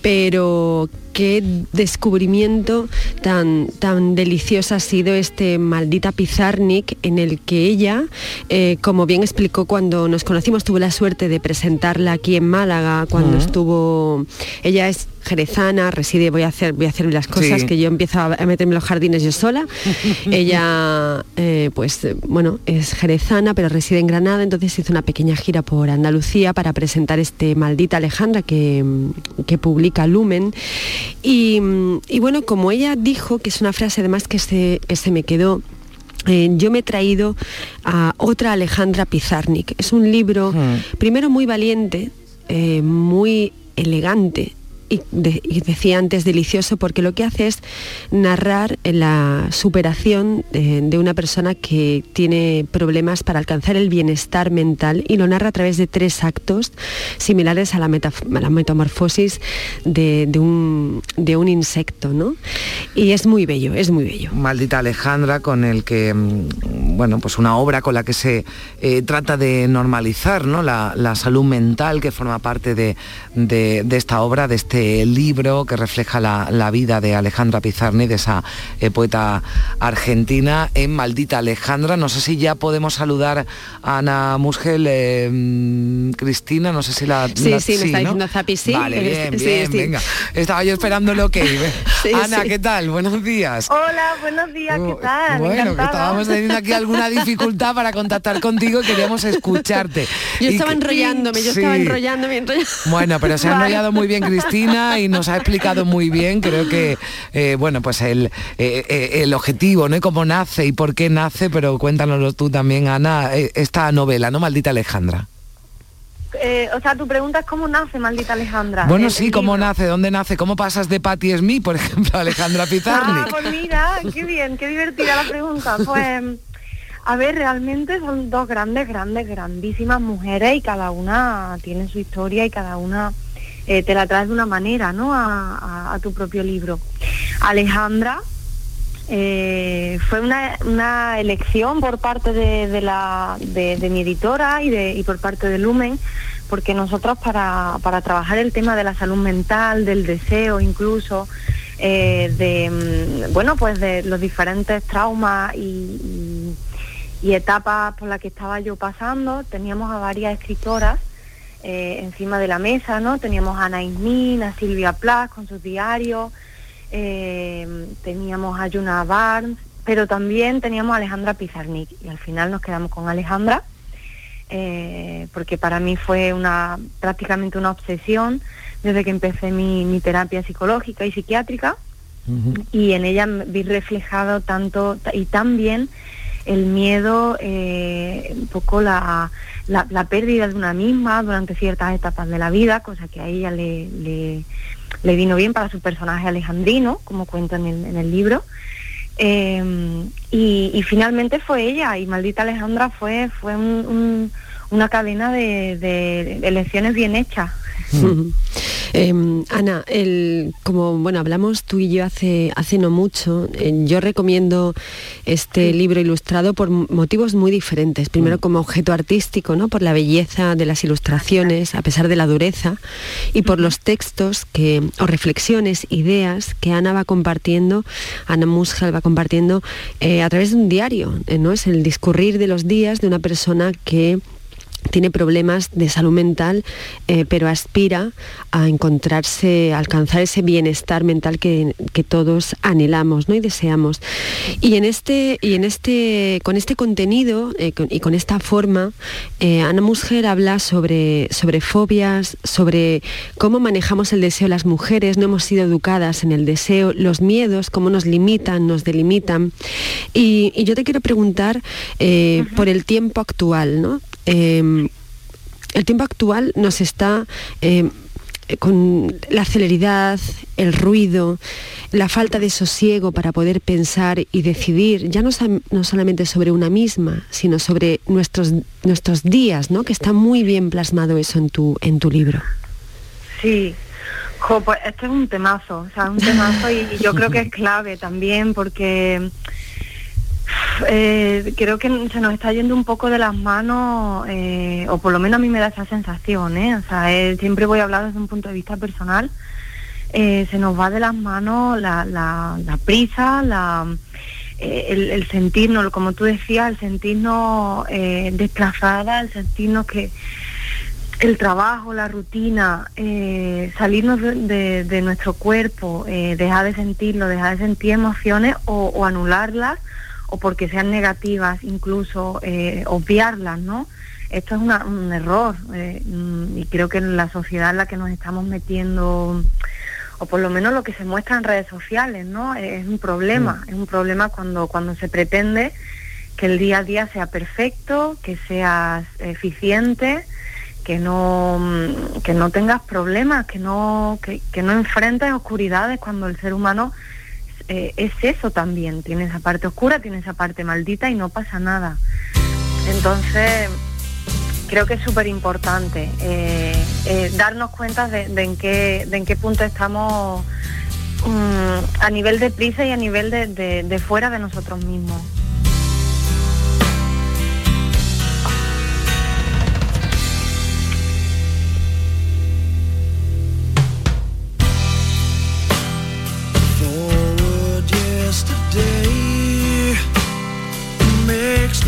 pero qué descubrimiento tan, tan delicioso ha sido este maldita Pizarnik en el que ella, eh, como bien explicó cuando nos conocimos, tuve la suerte de presentarla aquí en Málaga, cuando uh -huh. estuvo, ella es jerezana, reside, voy a hacer, voy a hacer las cosas sí. que yo empiezo a meterme en los jardines yo sola. Ella, eh, pues, bueno, es jerezana, pero reside en Granada, entonces hizo una pequeña gira por Andalucía para presentar este Maldita Alejandra que, que publica Lumen. Y, y, bueno, como ella dijo, que es una frase además que se, que se me quedó, eh, yo me he traído a otra Alejandra Pizarnik. Es un libro, mm. primero muy valiente, eh, muy elegante, y, de, y, decía antes delicioso porque lo que hace es narrar la superación de, una persona que tiene problemas para alcanzar el bienestar mental y lo narra a través de tres actos similares a la, metamorfosis de, un, de un insecto, ¿no? Y es muy bello, es muy bello. Maldita Alejandra, con el que, mm, bueno, pues una obra con la que se eh, trata de normalizar ¿no? la, la, salud mental que forma parte de, de esta obra, de este libro que refleja la, la, vida de Alejandra Pizarni, de esa eh, poeta argentina, en Maldita Alejandra. No sé si ya podemos saludar a Ana Musgel, eh, Cristina, no sé si la... Sí, la, sí, me está ¿no? diciendo Zapi, sí. Vale, bien, sí, bien, sí. venga. Estaba yo esperando lo que iba. Ana, ¿qué tal? Buenos días. Hola, buenos días, ¿qué tal? Bueno, Encantada. que estábamos teniendo aquí alguna dificultad para contactar contigo y queríamos escucharte. Yo y estaba que... enrollándome, yo estaba enrollándome, enrollándome. Bueno, pero se ha enrollado muy bien Cristina y nos ha explicado muy bien, creo que, eh, bueno, pues el, eh, el objetivo, ¿no? Y cómo nace y por qué nace, pero cuéntanoslo tú también, Ana, eh, esta novela, ¿no? Maldita Alejandra. Eh, o sea, tu pregunta es cómo nace Maldita Alejandra. Bueno, sí, cómo nace, dónde nace, cómo pasas de Patti Smith, por ejemplo, a Alejandra Pizarnik. Ah, pues mira, qué bien, qué divertida la pregunta. Pues, a ver, realmente son dos grandes, grandes, grandísimas mujeres y cada una tiene su historia y cada una eh, te la traes de una manera, ¿no? A, tu propio libro. Alejandra eh, fue una, una, elección por parte de, la, de, mi editora y, de, y por parte de Lumen, porque nosotros para, para trabajar el tema de la salud mental, del deseo incluso, eh, de, bueno, pues de los diferentes traumas y, y, y etapas por las que estaba yo pasando, teníamos a varias escritoras eh, encima de la mesa, ¿no? Teníamos a Ana Ismin, a Silvia Plath con sus diarios, eh, teníamos a Yuna Barnes, pero también teníamos a Alejandra Pizarnik y al final nos quedamos con Alejandra eh, porque para mí fue una prácticamente una obsesión desde que empecé mi, mi terapia psicológica y psiquiátrica uh -huh. y en ella vi reflejado tanto y tan bien el miedo, eh, un poco la, la, la, pérdida de una misma durante ciertas etapas de la vida, cosa que a ella le, le, vino bien para su personaje alejandrino, como cuento en el, en el libro. Eh, y, y, finalmente fue ella, y Maldita Alejandra fue, fue un, una cadena de, de elecciones bien hechas. Eh, Ana, el, como bueno hablamos tú y yo hace hace no mucho, eh, yo recomiendo este libro ilustrado por motivos muy diferentes. Primero como objeto artístico, ¿no? Por la belleza de las ilustraciones, a pesar de la dureza, y por los textos que o reflexiones, ideas que Ana va compartiendo, Ana Musgel va compartiendo eh, a través de un diario, ¿no? Es el discurrir de los días de una persona que tiene problemas de salud mental, eh, pero aspira a encontrarse, a alcanzar ese bienestar mental que, todos anhelamos ¿no? y deseamos. Y en este, y en este, con este contenido eh, y con esta forma, eh, Ana Musger habla sobre, sobre fobias, sobre cómo manejamos el deseo las mujeres, no hemos sido educadas en el deseo, los miedos, cómo nos limitan, nos delimitan. Y, yo te quiero preguntar por el tiempo actual, ¿no? Em, el tiempo actual nos está em, con la celeridad, el ruido, la falta de sosiego para poder pensar y decidir, ya no, no, solamente sobre una misma, sino sobre nuestros, nuestros días, ¿no? Que está muy bien plasmado eso en tu, en tu libro. Sí, pues este es un temazo, o sea, un temazo y yo creo que es clave también porque eh, creo que se nos está yendo un poco de las manos, eh, o por lo menos a mí me da esa sensación, ¿eh? O sea, eh, siempre voy a hablar desde un punto de vista personal. se nos va de las manos la, la, prisa, la, el, sentirnos, como tú decías, el sentirnos desplazada, el sentirnos que el trabajo, la rutina, salirnos de, nuestro cuerpo, dejar de sentirlo, dejar de sentir emociones o anularlas o porque sean negativas, incluso eh, obviarlas, ¿no? Esto es un error eh, mm, y creo que en la sociedad en la que nos estamos metiendo, o por lo menos lo que se muestra en redes sociales, ¿no? Es un problema, mm. es un problema cuando, cuando se pretende que el día a día sea perfecto, que seas eficiente, que no, mm, que no tengas problemas, que no, que, que no enfrentes oscuridades cuando el ser humano eh, es eso también, tiene esa parte oscura, tiene esa parte maldita y no pasa nada. Entonces, creo que es súper importante eh, eh, darnos cuenta de, en qué, de en qué punto estamos mm, a nivel de prisa y a nivel de fuera de nosotros mismos.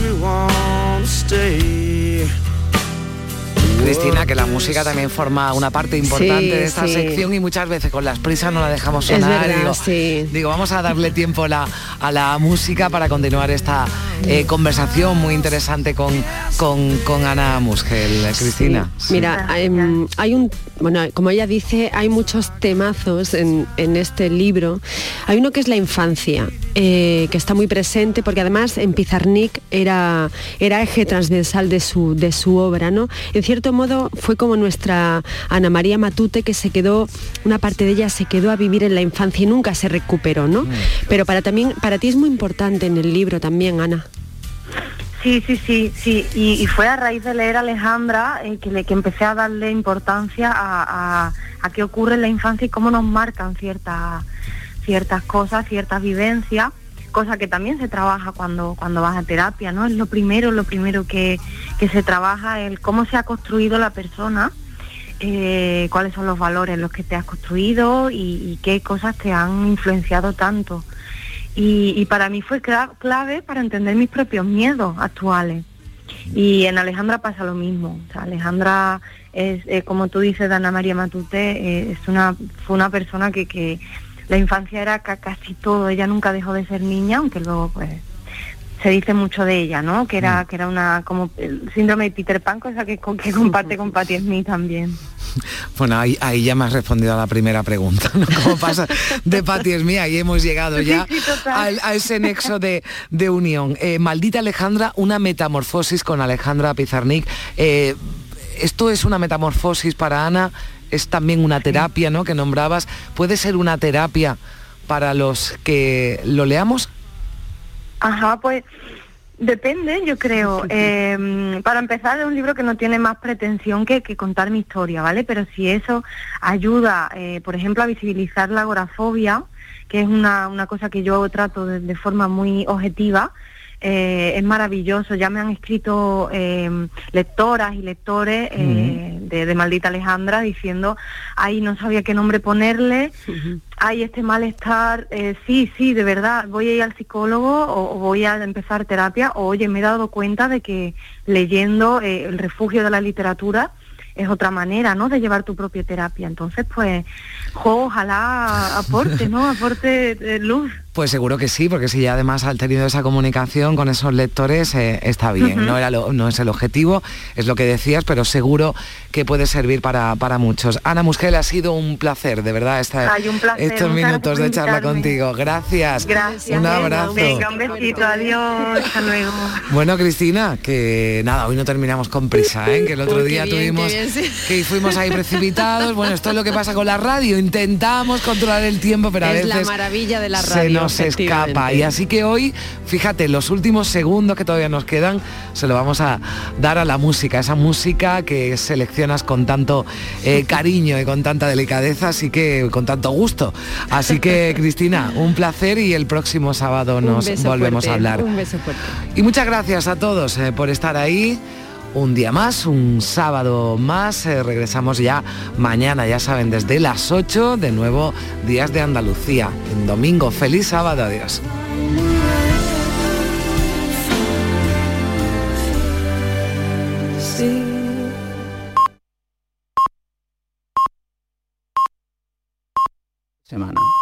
We want to stay. Cristina, que la música también forma una parte importante de esta sección y muchas veces con las prisas no la dejamos sonar. digo, vamos a darle tiempo a la música para continuar esta eh, conversación muy interesante con, con, Ana Musgel, Cristina. Mira, em, hay un, bueno, como ella dice, hay muchos temazos en, este libro. Hay uno que es la infancia, eh, que está muy presente, porque además en Pizarnik era, era eje transversal de su, de su obra, ¿no? En cierto modo fue como nuestra Ana María Matute, que se quedó, una parte de ella se quedó a vivir en la infancia y nunca se recuperó, ¿no? Mm. Pero para, también, para ti es muy importante en el libro también, Ana. Sí, sí, sí, sí. Y, fue a raíz de leer a Alejandra eh, que, le, que empecé a darle importancia a, a, qué ocurre en la infancia y cómo nos marcan ciertas ciertas cosas, ciertas vivencias, cosa que también se trabaja cuando, cuando vas a terapia, ¿no? Es lo primero, lo primero que, se trabaja, el cómo se ha construido la persona, eh, cuáles son los valores los que te has construido y qué cosas te han influenciado tanto. Y, para mí fue clave para entender mis propios miedos actuales. Y en Alejandra pasa lo mismo. Alejandra es, eh, como tú dices, Dana María Matute, eh, es una, fue una persona que, que la infancia era casi todo. Ella nunca dejó de ser niña, aunque luego pues se dice mucho de ella, ¿no? Que era, mm. que era una como el síndrome de Peter Pan, cosa que, que comparte con Patti Smith también. Bueno, ahí, ahí, ya me has respondido a la primera pregunta, ¿no? ¿Cómo pasa de Patti Smith? Ahí hemos llegado ya a, ese nexo de, unión. Eh, maldita Alejandra, una metamorfosis con Alejandra Pizarnik. Eh, esto es una metamorfosis para Ana, es también una terapia, ¿no? Que nombrabas. ¿Puede ser una terapia para los que lo leamos? Ajá, pues Depende, yo creo. Em, para empezar, es un libro que no tiene más pretensión que, contar mi historia, ¿vale? Pero si eso ayuda, eh, por ejemplo, a visibilizar la agorafobia, que es una, una cosa que yo trato de, forma muy objetiva, eh, es maravilloso. Ya me han escrito eh, lectoras y lectores eh, de, de Maldita Alejandra diciendo, ay, no sabía qué nombre ponerle, ay, este malestar, eh, sí, sí, de verdad, voy a ir al psicólogo o, o voy a empezar terapia, o oye, me he dado cuenta de que leyendo eh, El refugio de la literatura, es otra manera, ¿no?, de llevar tu propia terapia. Entonces, pues, jo, ojalá aporte, ¿no?, aporte eh, luz. Pues seguro que sí, porque si ya además has tenido esa comunicación con esos lectores, eh, está bien. No, era lo- no es el objetivo, es lo que decías, pero seguro que puede servir para, para muchos. Ana Musgel, ha sido un placer, de verdad, esta- Ay, un placer, estos minutos de charla contigo. Gracias. Gracias. Un abrazo. Venga, un besito, adiós, hasta luego. Bueno, Cristina, que nada, hoy no terminamos con prisa, ¿eh? que el otro Uy, día bien, tuvimos qué bien, sí. que fuimos ahí precipitados. Bueno, esto es lo que pasa con la radio. Intentamos controlar el tiempo, pero a es veces la maravilla de la radio. Nos efectivamente. escapa. Y así que hoy, fíjate, los últimos segundos que todavía nos quedan, se lo vamos a dar a la música, esa música que seleccionas con tanto eh, cariño y con tanta delicadeza, así que con tanto gusto. Así que, Cristina, un placer y el próximo sábado nos volvemos fuerte, a hablar. Un beso fuerte. Y muchas gracias a todos eh, por estar ahí. Un día más, un sábado más. eh, regresamos ya mañana, ya saben, desde las 8, de nuevo, Días de Andalucía. En domingo, feliz sábado, adiós. semana.